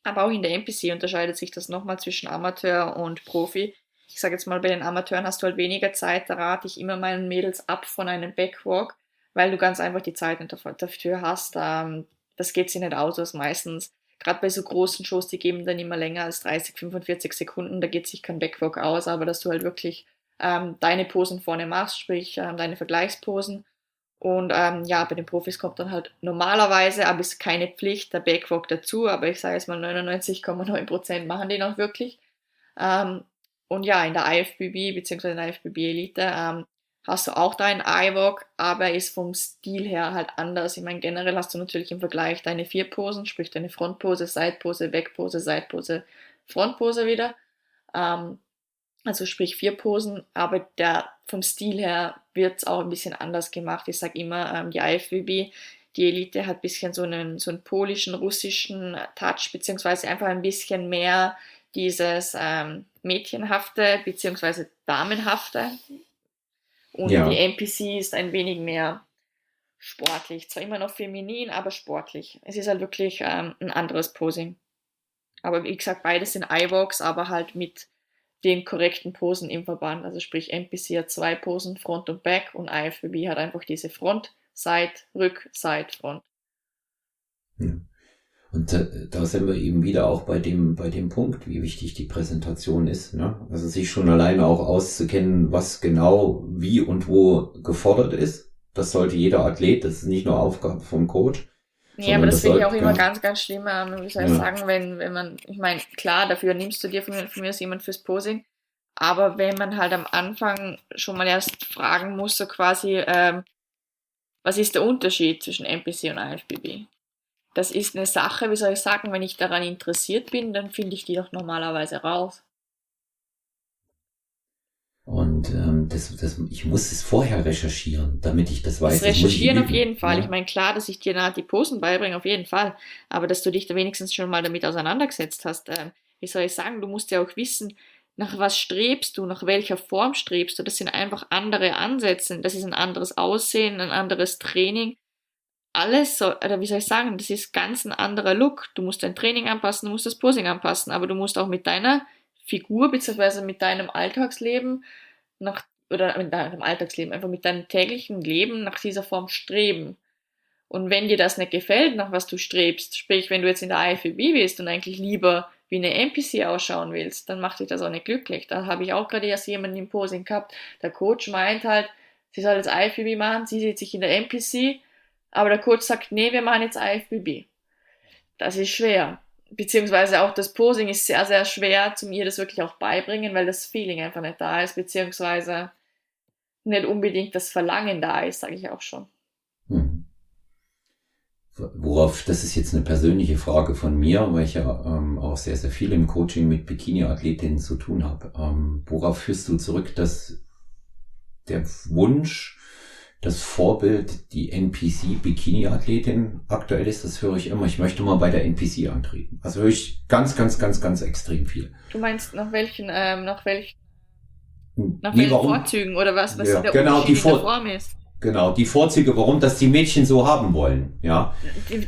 Aber auch in der NPC unterscheidet sich das nochmal zwischen Amateur und Profi. Ich sage jetzt mal, bei den Amateuren hast du halt weniger Zeit, da rate ich immer meinen Mädels ab von einem Backwalk, weil du ganz einfach die Zeit dafür hast. Ähm, das geht sich nicht aus, was meistens gerade bei so großen Shows, die geben dann immer länger als 30, 45 Sekunden, da geht sich kein Backwalk aus, aber dass du halt wirklich ähm, deine Posen vorne machst, sprich ähm, deine Vergleichsposen. Und ähm, ja, bei den Profis kommt dann halt normalerweise, aber ist keine Pflicht, der Backwalk dazu, aber ich sage jetzt mal 99,9% machen den auch wirklich. Ähm, und ja, in der IFBB bzw. in der IFBB Elite ähm, hast du auch deinen iWalk, aber er ist vom Stil her halt anders. Ich meine, generell hast du natürlich im Vergleich deine vier Posen, sprich deine Frontpose, Seitpose, Backpose, Seitpose, Frontpose wieder. Ähm, also sprich vier Posen, aber der vom Stil her wird es auch ein bisschen anders gemacht. Ich sage immer, ähm, die IFBB, die Elite hat ein bisschen so einen, so einen polischen, russischen Touch, beziehungsweise einfach ein bisschen mehr dieses ähm, Mädchenhafte, beziehungsweise Damenhafte. Und ja. die NPC ist ein wenig mehr sportlich. Zwar immer noch feminin, aber sportlich. Es ist halt wirklich ähm, ein anderes Posing. Aber wie gesagt, beides sind iVox, aber halt mit den korrekten Posen im Verband. Also sprich, NPC hat zwei Posen, Front und Back und IFBB hat einfach diese Front, Side, Rück, Side, Front. Ja. Und äh, da sind wir eben wieder auch bei dem, bei dem Punkt, wie wichtig die Präsentation ist. Ne? Also sich schon alleine auch auszukennen, was genau wie und wo gefordert ist. Das sollte jeder Athlet, das ist nicht nur Aufgabe vom Coach. Ja, aber das, das finde ich auch immer ganz, ganz schlimm, ähm, wie soll ich ja. sagen, wenn, wenn man, ich meine, klar, dafür nimmst du dir von mir, von mir jemand fürs Posing, aber wenn man halt am Anfang schon mal erst fragen muss, so quasi, ähm, was ist der Unterschied zwischen NPC und IFBB? Das ist eine Sache, wie soll ich sagen, wenn ich daran interessiert bin, dann finde ich die doch normalerweise raus. Und ähm, das, das, ich muss es vorher recherchieren, damit ich das weiß. Das Recherchieren das auf jeden Fall. Ja. Ich meine, klar, dass ich dir na, die Posen beibringe, auf jeden Fall. Aber dass du dich da wenigstens schon mal damit auseinandergesetzt hast. Äh, wie soll ich sagen, du musst ja auch wissen, nach was strebst du, nach welcher Form strebst du. Das sind einfach andere Ansätze. Das ist ein anderes Aussehen, ein anderes Training. Alles, so, oder wie soll ich sagen, das ist ganz ein anderer Look. Du musst dein Training anpassen, du musst das Posing anpassen, aber du musst auch mit deiner Figur beziehungsweise mit deinem Alltagsleben nach, oder mit deinem Alltagsleben, einfach mit deinem täglichen Leben nach dieser Form streben. Und wenn dir das nicht gefällt, nach was du strebst, sprich, wenn du jetzt in der IFBB bist und eigentlich lieber wie eine NPC ausschauen willst, dann macht dich das auch nicht glücklich. Da habe ich auch gerade erst jemanden im Posing gehabt. Der Coach meint halt, sie soll jetzt IFBB machen, sie sieht sich in der NPC, aber der Coach sagt, nee, wir machen jetzt IFBB. Das ist schwer. Beziehungsweise auch das Posing ist sehr, sehr schwer, zum ihr das wirklich auch beibringen, weil das Feeling einfach nicht da ist, beziehungsweise nicht unbedingt das Verlangen da ist, sage ich auch schon. Hm worauf, das ist jetzt eine persönliche Frage von mir, weil ich ja ähm, auch sehr, sehr viel im Coaching mit Bikini-Athletinnen zu tun habe. Ähm, worauf führst du zurück, dass der Wunsch, das Vorbild, die NPC-Bikini-Athletin aktuell ist, das höre ich immer. Ich möchte mal bei der NPC antreten. Also höre ich ganz, ganz, ganz, ganz extrem viel. Du meinst nach welchen, ähm, nach welchen, nach welchen Vorzügen oder was, was ja, der genau, die Vor Form ist? Genau, die Vorzüge, warum das die Mädchen so haben wollen, ja.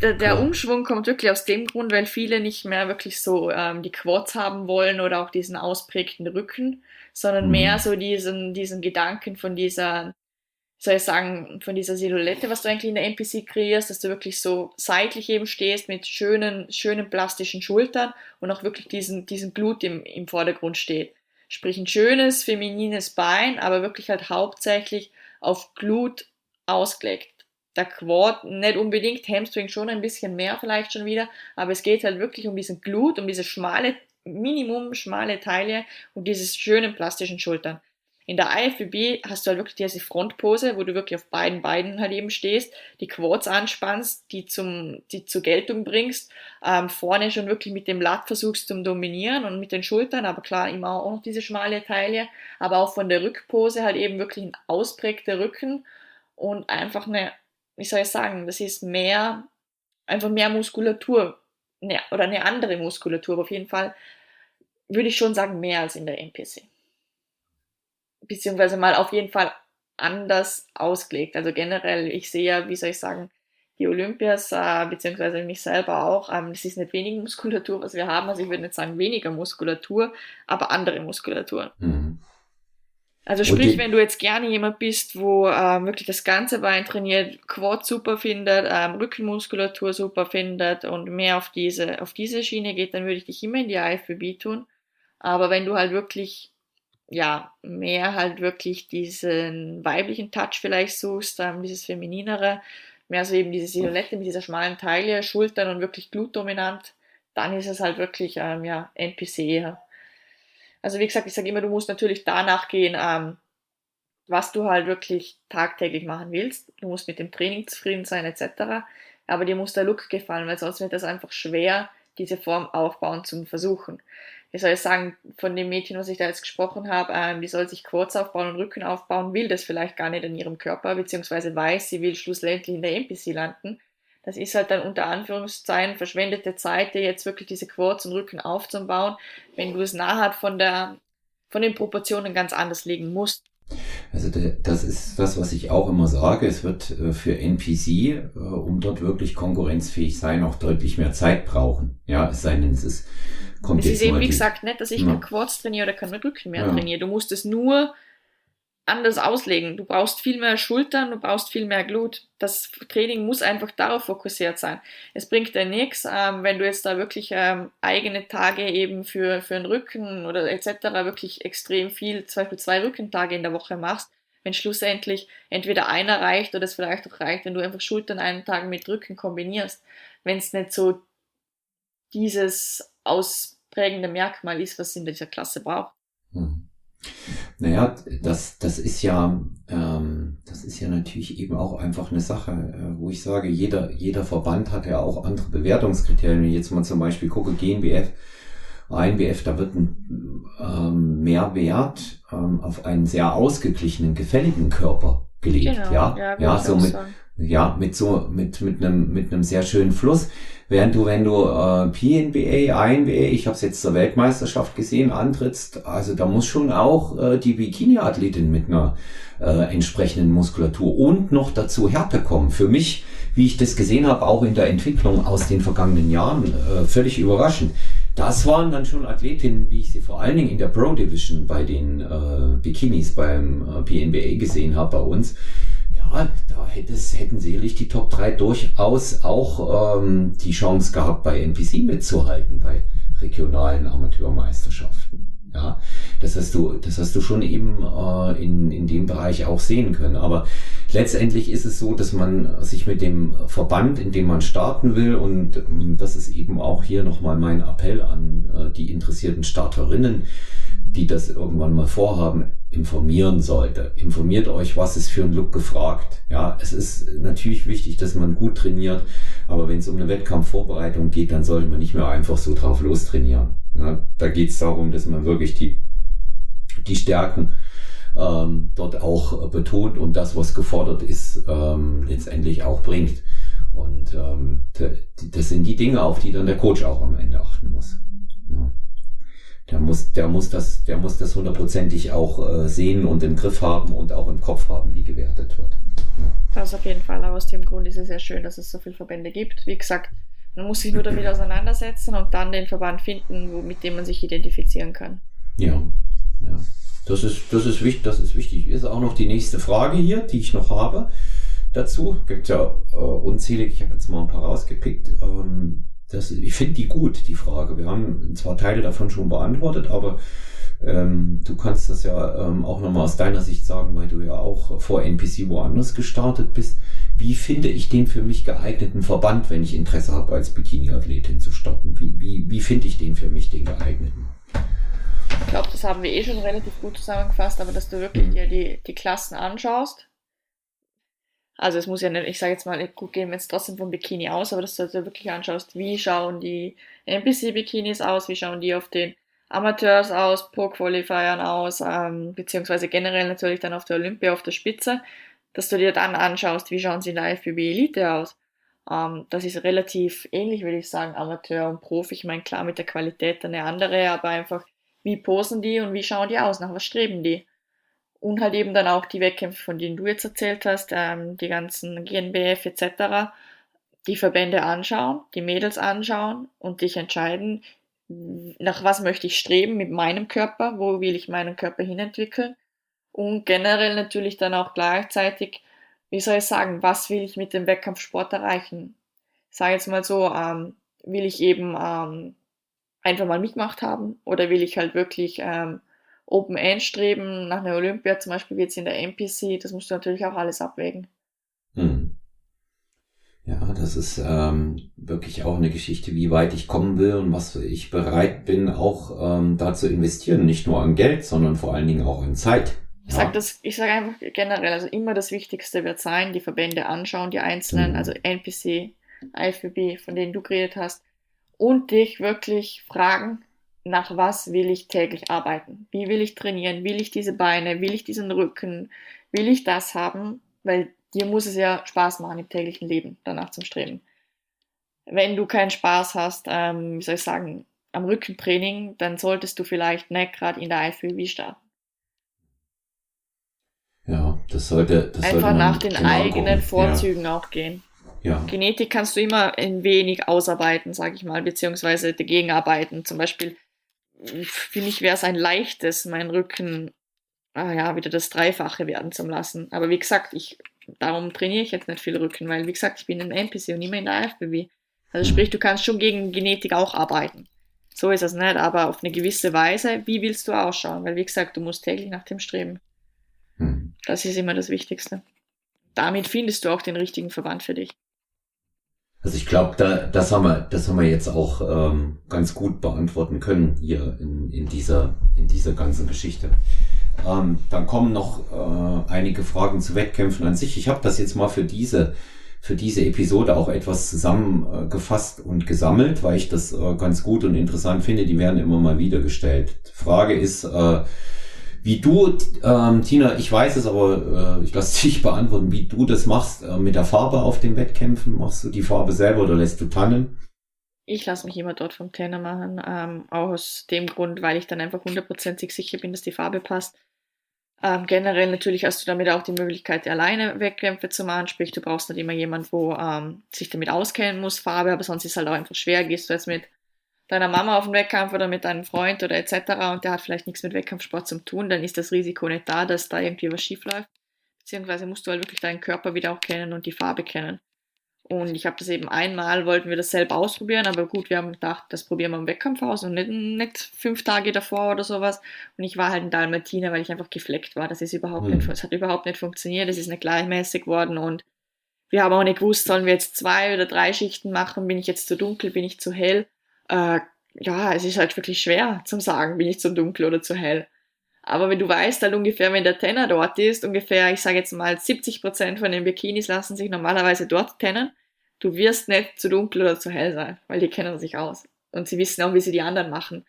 Der, der Umschwung kommt wirklich aus dem Grund, weil viele nicht mehr wirklich so ähm, die Quads haben wollen oder auch diesen ausprägten Rücken, sondern mhm. mehr so diesen, diesen Gedanken von dieser, soll ich sagen, von dieser Silhouette, was du eigentlich in der NPC kreierst, dass du wirklich so seitlich eben stehst mit schönen, schönen plastischen Schultern und auch wirklich diesen, diesen Glut im, im Vordergrund steht. Sprich ein schönes, feminines Bein, aber wirklich halt hauptsächlich auf Glut ausgelegt. Der Quad nicht unbedingt, Hamstring schon ein bisschen mehr vielleicht schon wieder, aber es geht halt wirklich um diesen Glut, um diese schmale, Minimum schmale Taille und diese schönen plastischen Schultern. In der IFBB hast du halt wirklich diese Frontpose, wo du wirklich auf beiden Beinen halt eben stehst, die Quads anspannst, die zum, die zur Geltung bringst, ähm, vorne schon wirklich mit dem Lat versuchst zum Dominieren und mit den Schultern, aber klar immer auch noch diese schmale Taille, aber auch von der Rückpose halt eben wirklich ein ausprägter Rücken und einfach eine, wie soll ich sagen, das ist mehr, einfach mehr Muskulatur, ne, oder eine andere Muskulatur, aber auf jeden Fall würde ich schon sagen, mehr als in der NPC beziehungsweise mal auf jeden Fall anders ausgelegt. Also generell, ich sehe ja, wie soll ich sagen, die Olympias, äh, beziehungsweise mich selber auch, ähm, es ist nicht wenig [laughs] Muskulatur, was wir haben. Also ich würde nicht sagen weniger Muskulatur, aber andere Muskulatur. Mhm. Also sprich, wenn du jetzt gerne jemand bist, wo ähm, wirklich das ganze Bein trainiert, Quad super findet, ähm, Rückenmuskulatur super findet und mehr auf diese, auf diese Schiene geht, dann würde ich dich immer in die IFBB tun. Aber wenn du halt wirklich ja, mehr halt wirklich diesen weiblichen Touch vielleicht suchst, ähm, dieses Femininere, mehr so eben diese Silhouette mit dieser schmalen Taille, Schultern und wirklich glutdominant, dann ist es halt wirklich, ähm, ja, NPC. Also wie gesagt, ich sage immer, du musst natürlich danach gehen, ähm, was du halt wirklich tagtäglich machen willst. Du musst mit dem Training zufrieden sein, etc. Aber dir muss der Look gefallen, weil sonst wird es einfach schwer, diese Form aufbauen zu versuchen wie soll ich sagen, von dem Mädchen, was ich da jetzt gesprochen habe, ähm, die soll sich Quads aufbauen und Rücken aufbauen, will das vielleicht gar nicht in ihrem Körper, beziehungsweise weiß, sie will schlussendlich in der NPC landen. Das ist halt dann unter Anführungszeichen verschwendete Zeit, dir jetzt wirklich diese Quads und Rücken aufzubauen, wenn du es nachher von der, von den Proportionen ganz anders legen musst. Also das ist das, was ich auch immer sage. Es wird äh, für NPC, äh, um dort wirklich konkurrenzfähig sein, auch deutlich mehr Zeit brauchen. Ja, es sei denn, es ist kommt Es ist eben, wie gesagt, nicht, dass ich ja. kein Quads trainiere oder kein Rücken mehr ja. trainiere. Du musst es nur anders auslegen. Du brauchst viel mehr Schultern, du brauchst viel mehr Glut. Das Training muss einfach darauf fokussiert sein. Es bringt dir nichts, ähm, wenn du jetzt da wirklich ähm, eigene Tage eben für, für den Rücken oder etc. wirklich extrem viel, zum Beispiel zwei Rückentage in der Woche machst, wenn schlussendlich entweder einer reicht oder es vielleicht auch reicht, wenn du einfach Schultern einen Tag mit Rücken kombinierst. Wenn es nicht so dieses ausprägende Merkmal ist, was in dieser Klasse braucht. Hm. Naja, das, das ist ja, ähm, das ist ja natürlich eben auch einfach eine Sache, äh, wo ich sage, jeder, jeder Verband hat ja auch andere Bewertungskriterien. Wenn ich jetzt mal zum Beispiel gucke, GNBF INBF, da wird ein ähm, Mehrwert ähm, auf einen sehr ausgeglichenen, gefälligen Körper gelegt. Genau, ja, ja, ja so mit, ja, mit so, mit, mit einem, mit einem sehr schönen Fluss. Während du, wenn du äh, PNBA, INBA, ich habe es jetzt zur Weltmeisterschaft gesehen, antrittst, also da muss schon auch äh, die Bikini-Athletin mit einer äh, entsprechenden Muskulatur und noch dazu Härte kommen. Für mich, wie ich das gesehen habe, auch in der Entwicklung aus den vergangenen Jahren, äh, völlig überraschend. Das waren dann schon Athletinnen, wie ich sie vor allen Dingen in der Pro Division bei den äh, Bikinis beim äh, PNBA gesehen habe bei uns da hätte es, hätten sicherlich die Top 3 durchaus auch ähm, die Chance gehabt, bei NPC mitzuhalten, bei regionalen Amateurmeisterschaften. Ja, das hast du, das hast du schon eben äh, in, in dem Bereich auch sehen können. Aber letztendlich ist es so, dass man sich mit dem Verband, in dem man starten will, und ähm, das ist eben auch hier nochmal mein Appell an äh, die interessierten Starterinnen, die das irgendwann mal vorhaben, informieren sollte. Informiert euch, was ist für ein Look gefragt. Ja, es ist natürlich wichtig, dass man gut trainiert, aber wenn es um eine Wettkampfvorbereitung geht, dann sollte man nicht mehr einfach so drauf lostrainieren. Ja, da geht es darum, dass man wirklich die, die Stärken ähm, dort auch betont und das, was gefordert ist, ähm, letztendlich auch bringt. Und ähm, das sind die Dinge, auf die dann der Coach auch am Ende achten muss. Ja der muss, der muss das, der muss das hundertprozentig auch äh, sehen und im Griff haben und auch im Kopf haben, wie gewertet wird. Das auf jeden Fall. Aber aus dem Grund ist es sehr schön, dass es so viele Verbände gibt. Wie gesagt, man muss sich nur damit auseinandersetzen und dann den Verband finden, wo, mit dem man sich identifizieren kann. Ja, ja. Das ist, das ist wichtig, das ist wichtig. Ist auch noch die nächste Frage hier, die ich noch habe dazu. Gibt ja äh, unzählig, ich habe jetzt mal ein paar rausgepickt. Ähm, das, ich finde die gut, die Frage. Wir haben zwar Teile davon schon beantwortet, aber ähm, du kannst das ja ähm, auch nochmal aus deiner Sicht sagen, weil du ja auch vor NPC woanders gestartet bist. Wie finde ich den für mich geeigneten Verband, wenn ich Interesse habe, als Bikini-Athletin zu starten? Wie, wie, wie finde ich den für mich, den geeigneten? Ich glaube, das haben wir eh schon relativ gut zusammengefasst, aber dass du wirklich mhm. dir die, die Klassen anschaust, also es muss ja nicht, ich sage jetzt mal, gut gehen wir jetzt trotzdem vom Bikini aus, aber dass du dir wirklich anschaust, wie schauen die NPC-Bikinis aus, wie schauen die auf den Amateurs aus, Pro-Qualifiern aus, ähm, beziehungsweise generell natürlich dann auf der Olympia auf der Spitze, dass du dir dann anschaust, wie schauen sie in der FBB Elite aus. Ähm, das ist relativ ähnlich, würde ich sagen, Amateur und Profi. Ich meine, klar, mit der Qualität eine andere, aber einfach, wie posen die und wie schauen die aus, nach was streben die? Und halt eben dann auch die Wettkämpfe, von denen du jetzt erzählt hast, ähm, die ganzen GNBF etc., die Verbände anschauen, die Mädels anschauen und dich entscheiden, nach was möchte ich streben mit meinem Körper, wo will ich meinen Körper hinentwickeln und generell natürlich dann auch gleichzeitig, wie soll ich sagen, was will ich mit dem Wettkampfsport erreichen? Ich sage jetzt mal so, ähm, will ich eben ähm, einfach mal mitgemacht haben oder will ich halt wirklich ähm, Open End streben, nach einer Olympia zum Beispiel wie jetzt in der NPC, das musst du natürlich auch alles abwägen. Hm. Ja, das ist ähm, wirklich auch eine Geschichte, wie weit ich kommen will und was ich bereit bin, auch ähm, da zu investieren. Nicht nur an Geld, sondern vor allen Dingen auch in Zeit. Ich sage sag einfach generell, also immer das Wichtigste wird sein, die Verbände anschauen, die einzelnen, mhm. also NPC, IFBB, von denen du geredet hast, und dich wirklich fragen, nach was will ich täglich arbeiten? Wie will ich trainieren? Will ich diese Beine? Will ich diesen Rücken? Will ich das haben? Weil dir muss es ja Spaß machen im täglichen Leben, danach zum Streben. Wenn du keinen Spaß hast, ähm, wie soll ich sagen, am Rückentraining, dann solltest du vielleicht nicht gerade in der IFBB starten. Ja, das sollte. Das Einfach sollte nach den genau eigenen gucken. Vorzügen ja. auch gehen. Ja. Genetik kannst du immer ein wenig ausarbeiten, sage ich mal, beziehungsweise dagegen arbeiten. Zum Beispiel für mich wäre es ein leichtes, meinen Rücken ah ja, wieder das Dreifache werden zu lassen. Aber wie gesagt, ich, darum trainiere ich jetzt nicht viel Rücken, weil wie gesagt, ich bin in der NPC und immer in der FBW. Also sprich, du kannst schon gegen Genetik auch arbeiten. So ist es nicht, aber auf eine gewisse Weise, wie willst du ausschauen? Weil wie gesagt, du musst täglich nach dem streben. Hm. Das ist immer das Wichtigste. Damit findest du auch den richtigen Verband für dich. Also ich glaube, da, das haben wir, das haben wir jetzt auch ähm, ganz gut beantworten können hier in, in dieser, in dieser ganzen Geschichte. Ähm, dann kommen noch äh, einige Fragen zu Wettkämpfen an sich. Ich habe das jetzt mal für diese, für diese Episode auch etwas zusammengefasst und gesammelt, weil ich das äh, ganz gut und interessant finde. Die werden immer mal wieder gestellt. Frage ist, äh, wie du, ähm, Tina, ich weiß es, aber äh, ich lasse [laughs] dich beantworten, wie du das machst äh, mit der Farbe auf den Wettkämpfen. Machst du die Farbe selber oder lässt du tannen? Ich lasse mich immer dort vom Trainer machen, ähm, auch aus dem Grund, weil ich dann einfach hundertprozentig sicher bin, dass die Farbe passt. Ähm, generell natürlich hast du damit auch die Möglichkeit, alleine Wettkämpfe zu machen, sprich du brauchst nicht immer jemand, wo ähm, sich damit auskennen muss, Farbe, aber sonst ist es halt auch einfach schwer. Gehst du jetzt mit deiner Mama auf den Wettkampf oder mit deinem Freund oder etc. und der hat vielleicht nichts mit Wettkampfsport zu tun, dann ist das Risiko nicht da, dass da irgendwie was schief läuft. Beziehungsweise musst du halt wirklich deinen Körper wieder auch kennen und die Farbe kennen. Und ich habe das eben einmal, wollten wir das selber ausprobieren, aber gut, wir haben gedacht, das probieren wir im Wettkampf aus und nicht, nicht fünf Tage davor oder sowas. Und ich war halt in Dalmatiner, weil ich einfach gefleckt war. Das ist überhaupt hm. nicht, es hat überhaupt nicht funktioniert, es ist nicht gleichmäßig worden und wir haben auch nicht gewusst, sollen wir jetzt zwei oder drei Schichten machen, bin ich jetzt zu dunkel, bin ich zu hell. Äh, ja, es ist halt wirklich schwer zum sagen, bin ich zu dunkel oder zu hell. Aber wenn du weißt halt ungefähr, wenn der Tenner dort ist, ungefähr, ich sage jetzt mal 70 Prozent von den Bikinis lassen sich normalerweise dort tennen, du wirst nicht zu dunkel oder zu hell sein, weil die kennen sich aus. Und sie wissen auch, wie sie die anderen machen.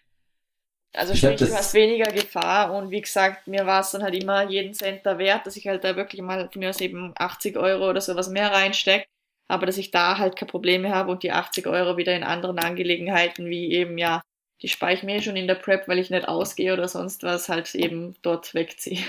Also sprich, du hast weniger Gefahr und wie gesagt, mir war es dann halt immer jeden Cent da wert, dass ich halt da wirklich mal von mir aus eben 80 Euro oder sowas mehr reinstecke, aber dass ich da halt keine Probleme habe und die 80 Euro wieder in anderen Angelegenheiten wie eben ja, die speichere ich mir schon in der Prep, weil ich nicht ausgehe oder sonst was, halt eben dort wegziehe.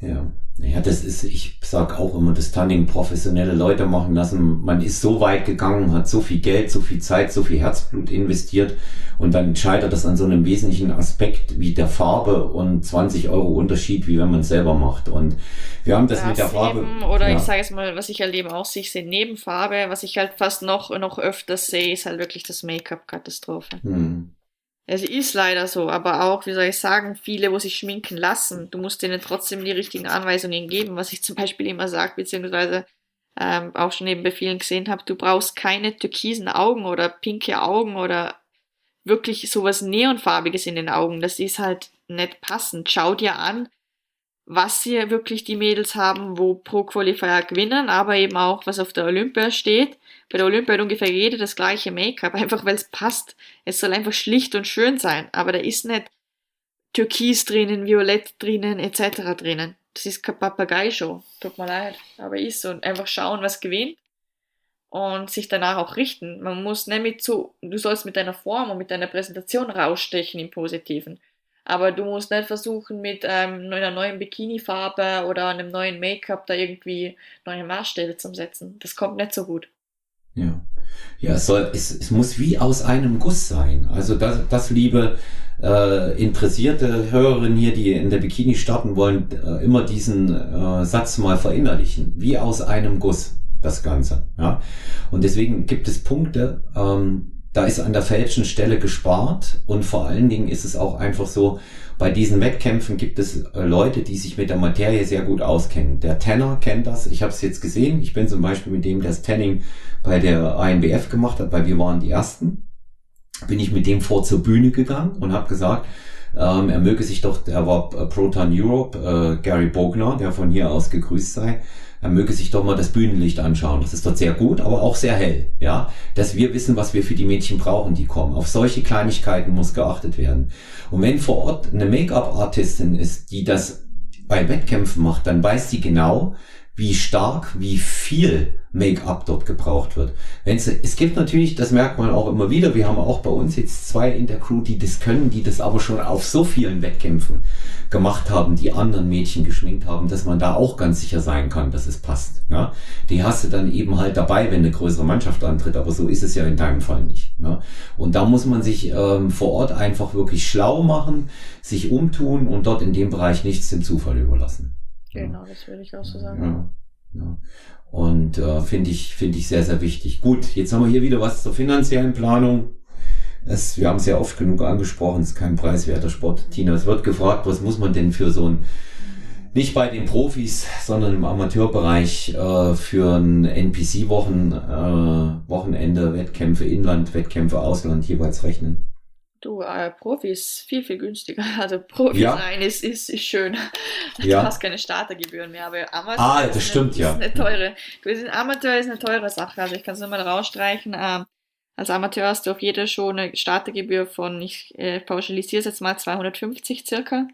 Ja. Ja, das ist, ich sag auch immer, das Tanning professionelle Leute machen lassen. Man ist so weit gegangen, hat so viel Geld, so viel Zeit, so viel Herzblut investiert und dann scheitert das an so einem wesentlichen Aspekt wie der Farbe und 20 Euro Unterschied, wie wenn man es selber macht. Und wir haben das, das mit der Farbe. Eben, oder ja. ich sage es mal, was ich eben auch sehe, sehe neben Farbe, was ich halt fast noch, noch öfters sehe, ist halt wirklich das Make-up-Katastrophe. Hm. Es ist leider so, aber auch, wie soll ich sagen, viele, wo sich schminken lassen, du musst denen trotzdem die richtigen Anweisungen geben, was ich zum Beispiel immer sage, beziehungsweise ähm, auch schon eben bei vielen gesehen habe, du brauchst keine türkisen Augen oder pinke Augen oder wirklich sowas Neonfarbiges in den Augen. Das ist halt nicht passend. Schau dir an, was hier wirklich die Mädels haben, wo Pro Qualifier gewinnen, aber eben auch, was auf der Olympia steht bei der Olympia hat ungefähr jede das gleiche Make-up, einfach weil es passt. Es soll einfach schlicht und schön sein, aber da ist nicht Türkis drinnen, Violett drinnen, etc. drinnen. Das ist keine Papagei-Show. Tut mir leid, aber ist so. Und einfach schauen, was gewinnt und sich danach auch richten. Man muss nämlich zu, du sollst mit deiner Form und mit deiner Präsentation rausstechen im Positiven. Aber du musst nicht versuchen, mit ähm, einer neuen Bikini-Farbe oder einem neuen Make-up da irgendwie neue Maßstäbe zu setzen. Das kommt nicht so gut. Ja. Ja, es, soll, es, es muss wie aus einem Guss sein. Also das, das liebe äh, interessierte Hörerinnen hier, die in der Bikini starten wollen, äh, immer diesen äh, Satz mal verinnerlichen. Wie aus einem Guss das Ganze. Ja? Und deswegen gibt es Punkte, ähm, da ist an der falschen Stelle gespart und vor allen Dingen ist es auch einfach so, bei diesen Wettkämpfen gibt es äh, Leute, die sich mit der Materie sehr gut auskennen. Der Tanner kennt das, ich habe es jetzt gesehen, ich bin zum Beispiel mit dem, der das Tanning bei der ANBF gemacht hat, weil wir waren die Ersten, bin ich mit dem vor zur Bühne gegangen und habe gesagt, ähm, er möge sich doch, er war Proton Europe, äh, Gary Bogner, der von hier aus gegrüßt sei, er möge sich doch mal das Bühnenlicht anschauen. Das ist dort sehr gut, aber auch sehr hell, ja. Dass wir wissen, was wir für die Mädchen brauchen, die kommen. Auf solche Kleinigkeiten muss geachtet werden. Und wenn vor Ort eine Make-up-Artistin ist, die das bei Wettkämpfen macht, dann weiß die genau, wie stark, wie viel Make-up dort gebraucht wird. Wenn's, es gibt natürlich, das merkt man auch immer wieder, wir haben auch bei uns jetzt zwei in der Crew, die das können, die das aber schon auf so vielen Wettkämpfen gemacht haben, die anderen Mädchen geschminkt haben, dass man da auch ganz sicher sein kann, dass es passt. Ja? Die hast du dann eben halt dabei, wenn eine größere Mannschaft antritt, aber so ist es ja in deinem Fall nicht. Ja? Und da muss man sich ähm, vor Ort einfach wirklich schlau machen, sich umtun und dort in dem Bereich nichts dem Zufall überlassen. Genau, das würde ich auch so sagen. Ja, ja. Und äh, finde ich, finde ich sehr, sehr wichtig. Gut, jetzt haben wir hier wieder was zur finanziellen Planung. Es, wir haben es ja oft genug angesprochen, es ist kein preiswerter Sport. Tina, es wird gefragt, was muss man denn für so ein, nicht bei den Profis, sondern im Amateurbereich äh, für ein NPC-Wochen, äh, Wochenende, Wettkämpfe Inland, Wettkämpfe Ausland jeweils rechnen? Du, äh, Profi ist viel, viel günstiger. [laughs] Also Profi Ja. sein ist, ist, ist schön. [laughs] Du Ja. hast keine Startergebühren mehr, aber Amateur Ah, ist das stimmt, eine, ja. ist eine teure. Du bist ein Amateur ist eine teure Sache. Also ich kann es nur mal rausstreichen. Ähm, als Amateur hast du auf jeder Show eine Startergebühr von, ich äh, pauschalisiere es jetzt mal, 250 circa.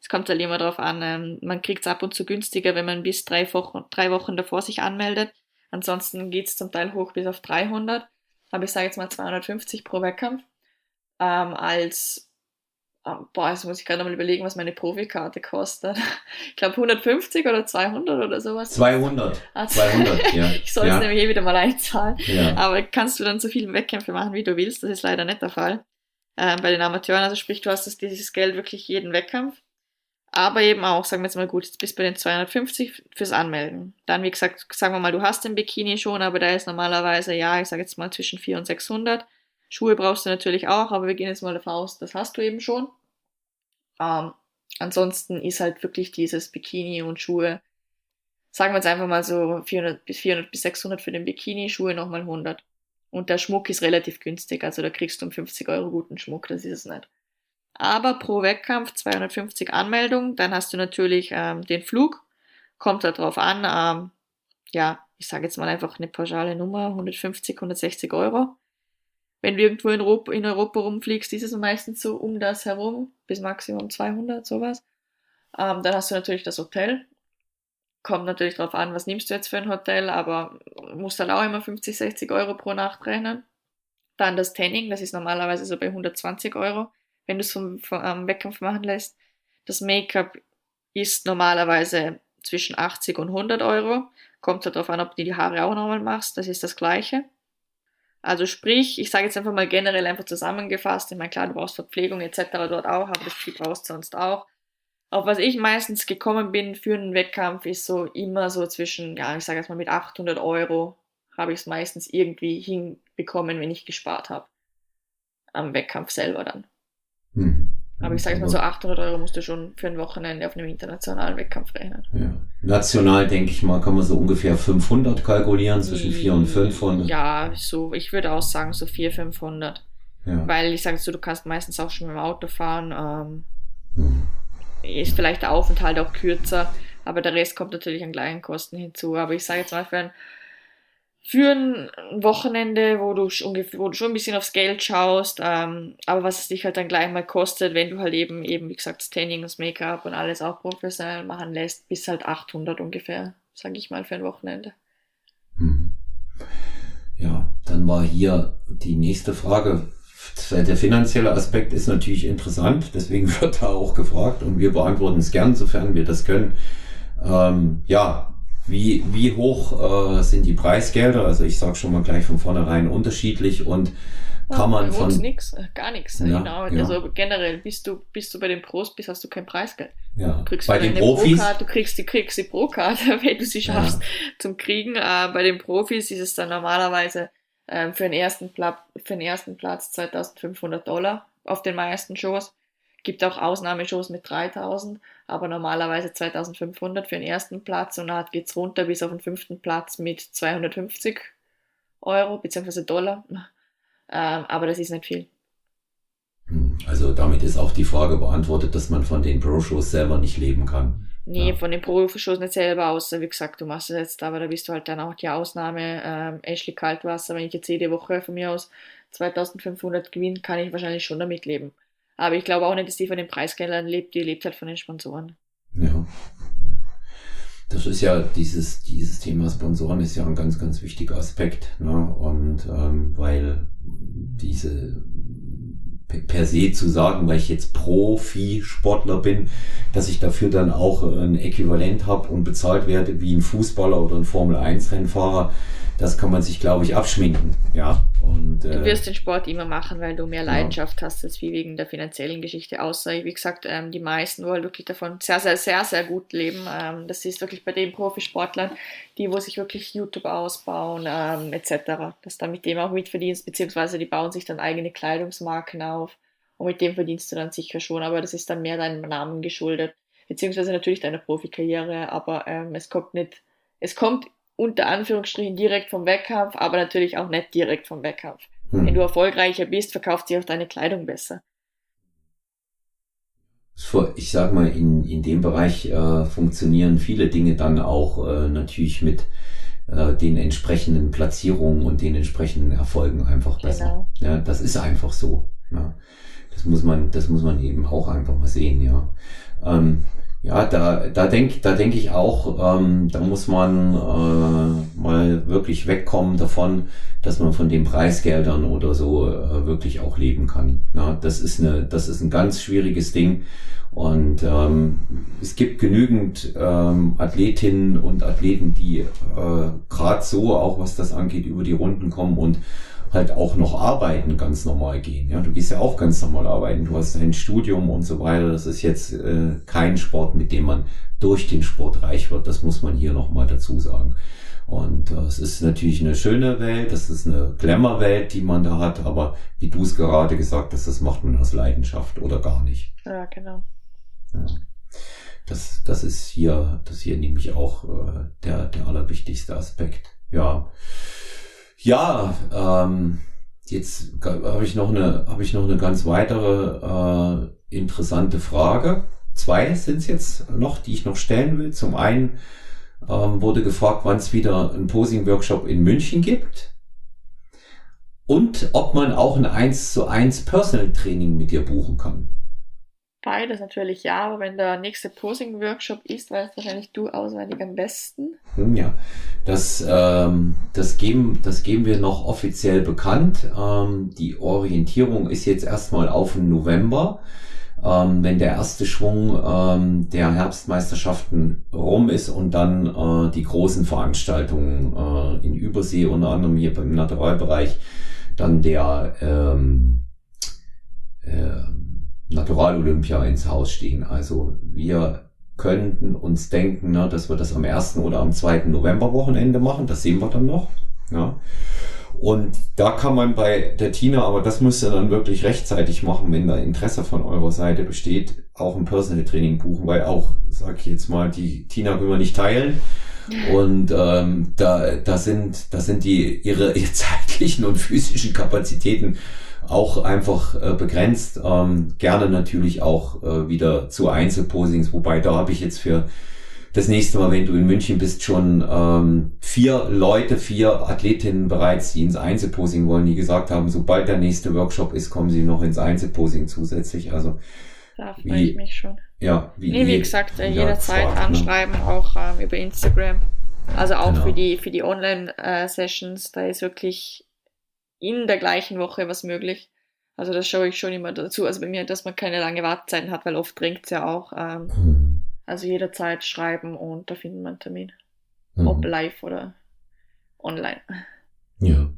Es kommt halt immer darauf an, ähm, man kriegt es ab und zu günstiger, wenn man bis drei Wochen, drei Wochen davor sich anmeldet. Ansonsten geht es zum Teil hoch bis auf 300. Aber ich sage jetzt mal 250 pro Wettkampf. Ähm, als, ähm, boah, jetzt muss ich gerade mal überlegen, was meine Profikarte kostet. [laughs] Ich glaube 150 oder 200 oder sowas. 200. Ah, 200, ja. Ich soll es ja. nämlich eh wieder mal einzahlen. ja. Aber kannst du dann so viele Wettkämpfe machen, wie du willst? Das ist leider nicht der Fall. Ähm, bei den Amateuren, also sprich, du hast das, dieses Geld wirklich jeden Wettkampf. Aber eben auch, sagen wir jetzt mal gut, jetzt bist du bei den 250 fürs Anmelden. Dann, wie gesagt, sagen wir mal, du hast den Bikini schon, aber der ist normalerweise, ja, ich sage jetzt mal zwischen 400 und 600. Schuhe brauchst du natürlich auch, aber wir gehen jetzt mal davon aus, das hast du eben schon. Ähm, ansonsten ist halt wirklich dieses Bikini und Schuhe, sagen wir jetzt einfach mal so 400 bis 400 bis 600 für den Bikini, Schuhe nochmal 100. Und der Schmuck ist relativ günstig, also da kriegst du um 50 Euro guten Schmuck, das ist es nicht. Aber pro Wettkampf 250 Anmeldungen, dann hast du natürlich ähm, den Flug, kommt da drauf an, ähm, ja, ich sage jetzt mal einfach eine pauschale Nummer, 150, 160 Euro. Wenn du irgendwo in Europa, in Europa rumfliegst, ist es meistens so um das herum, bis Maximum 200, sowas. Ähm, dann hast du natürlich das Hotel. Kommt natürlich drauf an, was nimmst du jetzt für ein Hotel, aber musst halt auch immer 50, 60 Euro pro Nacht rechnen. Dann das Tanning, das ist normalerweise so bei 120 Euro, wenn du es vom, vom Wettkampf machen lässt. Das Make-up ist normalerweise zwischen 80 und 100 Euro. Kommt halt darauf an, ob du die Haare auch nochmal machst, das ist das Gleiche. Also sprich, ich sage jetzt einfach mal generell einfach zusammengefasst, ich meine klar, du brauchst Verpflegung etc. dort auch, aber das viel brauchst du sonst auch. Auf was ich meistens gekommen bin für einen Wettkampf, ist so immer so zwischen, ja, ich sage jetzt mal mit 800 Euro habe ich es meistens irgendwie hinbekommen, wenn ich gespart habe. Am Wettkampf selber dann. Hm. Aber ich sage jetzt mal so 800 Euro musst du schon für ein Wochenende auf einem internationalen Wettkampf rechnen. Ja. National, denke ich mal, kann man so ungefähr 500 kalkulieren, zwischen 400 und 500. Ja, so, ich würde auch sagen so 400, 500. Ja. Weil ich sage so, du kannst meistens auch schon mit dem Auto fahren. Hm. Ähm, ist vielleicht der Aufenthalt auch kürzer, aber der Rest kommt natürlich an gleichen Kosten hinzu. Aber ich sage jetzt mal für ein, für ein Wochenende, wo du, wo du schon ein bisschen aufs Geld schaust, ähm, aber was es dich halt dann gleich mal kostet, wenn du halt eben, eben wie gesagt, Tanning, das Make-up und alles auch professionell machen lässt, bis halt 800 ungefähr, sage ich mal, für ein Wochenende. Hm. Ja, dann war hier die nächste Frage. Der finanzielle Aspekt ist natürlich interessant, deswegen [laughs] wird da auch gefragt und wir beantworten es gern, sofern wir das können. Ähm, ja, wie, wie hoch äh, sind die Preisgelder? Also ich sage schon mal gleich von vornherein unterschiedlich und kann man bei uns von nix, äh, gar nichts. Ja, genau. ja. Also generell, bist du, bist du bei den Pros bist, hast du kein Preisgeld. ja, Du kriegst bei den Profis Pro-Card, du kriegst die, kriegst die Pro-Karte, [laughs] wenn du sie schaffst zum Kriegen. Äh, bei den Profis ist es dann normalerweise ähm, für, den ersten Platz, für den ersten Platz 2500 Dollar auf den meisten Shows. Gibt auch Ausnahmeshows mit 3000, aber normalerweise 2500 für den ersten Platz und dann geht's runter bis auf den fünften Platz mit 250 Euro bzw. Dollar. Ähm, aber das ist nicht viel. Hm, Also damit ist auch die Frage beantwortet, dass man von den Pro-Shows selber nicht leben kann. Nee, Ja. von den Profishows nicht selber, außer wie gesagt, du machst es jetzt, aber da bist du halt dann auch die Ausnahme. Ähm, Ashley Kaltwasser, wenn ich jetzt jede Woche von mir aus 2500 gewinne, kann ich wahrscheinlich schon damit leben. Aber ich glaube auch nicht, dass die von den Preisgeldern lebt, die lebt halt von den Sponsoren. Ja. Das ist ja dieses, dieses Thema Sponsoren ist ja ein ganz, ganz wichtiger Aspekt. Ne? Und ähm, weil diese per- se zu sagen, weil ich jetzt Profisportler bin, dass ich dafür dann auch ein Äquivalent habe und bezahlt werde wie ein Fußballer oder ein Formel-1-Rennfahrer, das kann man sich, glaube ich, abschminken. Ja. Und, Du äh, wirst den Sport immer machen, weil du mehr Ja. Leidenschaft hast, als wie wegen der finanziellen Geschichte. Außer, wie gesagt, ähm, die meisten wollen wirklich davon sehr, sehr, sehr, sehr gut leben. Ähm, das ist wirklich bei den Profisportlern, die, wo sich wirklich YouTube ausbauen, ähm, etc. Dass du mit dem auch mitverdienst, beziehungsweise die bauen sich dann eigene Kleidungsmarken auf. Und mit dem verdienst du dann sicher schon, aber das ist dann mehr deinem Namen geschuldet. Beziehungsweise natürlich deiner Profikarriere, aber ähm, es kommt nicht, es kommt unter Anführungsstrichen direkt vom Wettkampf, aber natürlich auch nicht direkt vom Wettkampf. hm. Wenn du erfolgreicher bist, verkauft sich auch deine Kleidung besser. ich sag mal, in, in dem Bereich äh, funktionieren viele Dinge dann auch äh, natürlich mit äh, den entsprechenden Platzierungen und den entsprechenden Erfolgen einfach besser. Genau. Ja, das ist einfach so. Ja. Das muss man, das muss man eben auch einfach mal sehen, ja. Ähm, ja, da, da denke da denk ich auch, ähm, da muss man äh, mal wirklich wegkommen davon, dass man von den Preisgeldern oder so äh, wirklich auch leben kann. Ja, das ist eine, das ist ein ganz schwieriges Ding. Und ähm, es gibt genügend ähm, Athletinnen und Athleten, die äh, gerade so, auch was das angeht, über die Runden kommen und halt auch noch arbeiten, ganz normal gehen. Ja, du gehst ja auch ganz normal arbeiten. Du hast dein Studium und so weiter. Das ist jetzt äh, kein Sport, mit dem man durch den Sport reich wird. Das muss man hier nochmal dazu sagen. Und äh, es ist natürlich eine schöne Welt, das ist eine Glamour-Welt, die man da hat, aber wie du es gerade gesagt hast, das macht man aus Leidenschaft oder gar nicht. Ja, genau. Ja. Das, das ist hier, das hier nämlich auch äh, der, der allerwichtigste Aspekt. Ja. Ja, ähm, jetzt habe ich noch eine, habe ich noch eine ganz weitere äh, interessante Frage. Zwei sind es jetzt noch, die ich noch stellen will. Zum einen ähm, wurde gefragt, wann es wieder einen Posing-Workshop in München gibt und ob man auch ein 1 zu 1 Personal Training mit dir buchen kann. Beides natürlich ja, aber wenn der nächste Posing-Workshop ist, weißt wahrscheinlich du auswendig am besten. Hm, ja, das, ähm, das, geben, das geben wir noch offiziell bekannt. Ähm, die Orientierung ist jetzt erstmal auf den November. Ähm, wenn der erste Schwung ähm, der Herbstmeisterschaften rum ist und dann äh, die großen Veranstaltungen äh, in Übersee, unter anderem hier beim Naturalbereich, dann der ähm, äh, Natural-Olympia ins Haus stehen. Also wir könnten uns denken, ne, dass wir das am 1. oder am 2. November-Wochenende machen. Das sehen wir dann noch. Ja. Und da kann man bei der Tina, aber das müsst ihr dann wirklich rechtzeitig machen, wenn da Interesse von eurer Seite besteht, auch ein Personal Training buchen, weil auch, sag ich jetzt mal, die Tina können wir nicht teilen. Und ähm, da, da sind, da sind die ihre, [laughs] ihre zeitlichen und physischen Kapazitäten auch einfach äh, begrenzt. Ähm, gerne natürlich auch äh, wieder zu Einzelposings, wobei da habe ich jetzt für das nächste Mal, wenn du in München bist, schon ähm, vier Leute, vier Athletinnen bereits, die ins Einzelposing wollen, die gesagt haben, sobald der nächste Workshop ist, kommen sie noch ins Einzelposing zusätzlich. Also da freue ich mich schon. Ja, wie, nee, wie gesagt, äh, jederzeit gefragt, ne? anschreiben, ne? auch ähm, über Instagram. Also auch genau. für die für die Online-Sessions, äh, da ist wirklich in der gleichen Woche was möglich. Also das schaue ich schon immer dazu. Also bei mir, dass man keine lange Wartezeiten hat, weil oft dringt es ja auch. Ähm, mhm. Also jederzeit schreiben und da finden wir einen Termin. Mhm. Ob live oder online. Ja.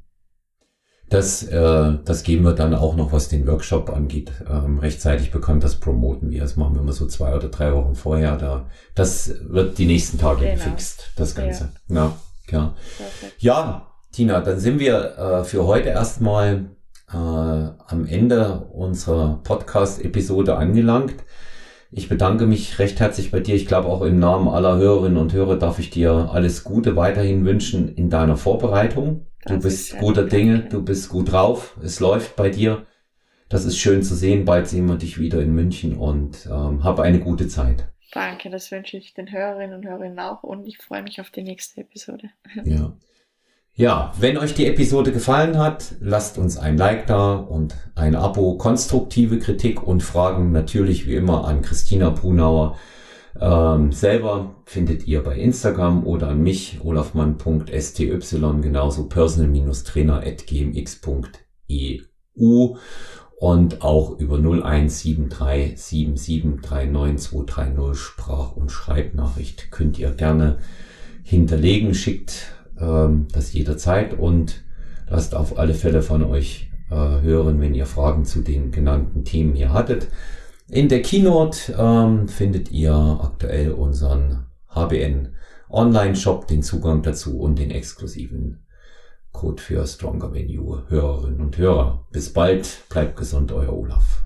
Das, äh, das geben wir dann auch noch, was den Workshop angeht, ähm, rechtzeitig bekannt. Das promoten wir. Das machen wir immer so zwei oder drei Wochen vorher. Da, das wird die nächsten Tage genau. gefixt, das Ganze. Ja, ja. Perfekt. Ja, Tina, dann sind wir äh, für heute erstmal äh, am Ende unserer Podcast-Episode angelangt. Ich bedanke mich recht herzlich bei dir. Ich glaube, auch im Namen aller Hörerinnen und Hörer darf ich dir alles Gute weiterhin wünschen in deiner Vorbereitung. Du das bist guter Dinge, du bist gut drauf, es läuft bei dir. Das ist schön zu sehen. Bald sehen wir dich wieder in München und ähm, hab eine gute Zeit. Danke, das wünsche ich den Hörerinnen und Hörern auch und ich freue mich auf die nächste Episode. Ja. [laughs] Ja, wenn euch die Episode gefallen hat, lasst uns ein Like da und ein Abo. Konstruktive Kritik und Fragen natürlich wie immer an Christina Brunauer. Ähm, selber findet ihr bei Instagram oder an mich, olafmann.sty, genauso personal-trainer.gmx.eu und auch über 017377392230 Sprach- und Schreibnachricht könnt ihr gerne hinterlegen. Schickt ähm, das jederzeit und lasst auf alle Fälle von euch äh, hören, wenn ihr Fragen zu den genannten Themen hier hattet. In der Keynote ähm, findet ihr aktuell unseren HBN Online-Shop, den Zugang dazu und den exklusiven Code für Stronger Venue Hörerinnen und Hörer. Bis bald, bleibt gesund, euer Olaf.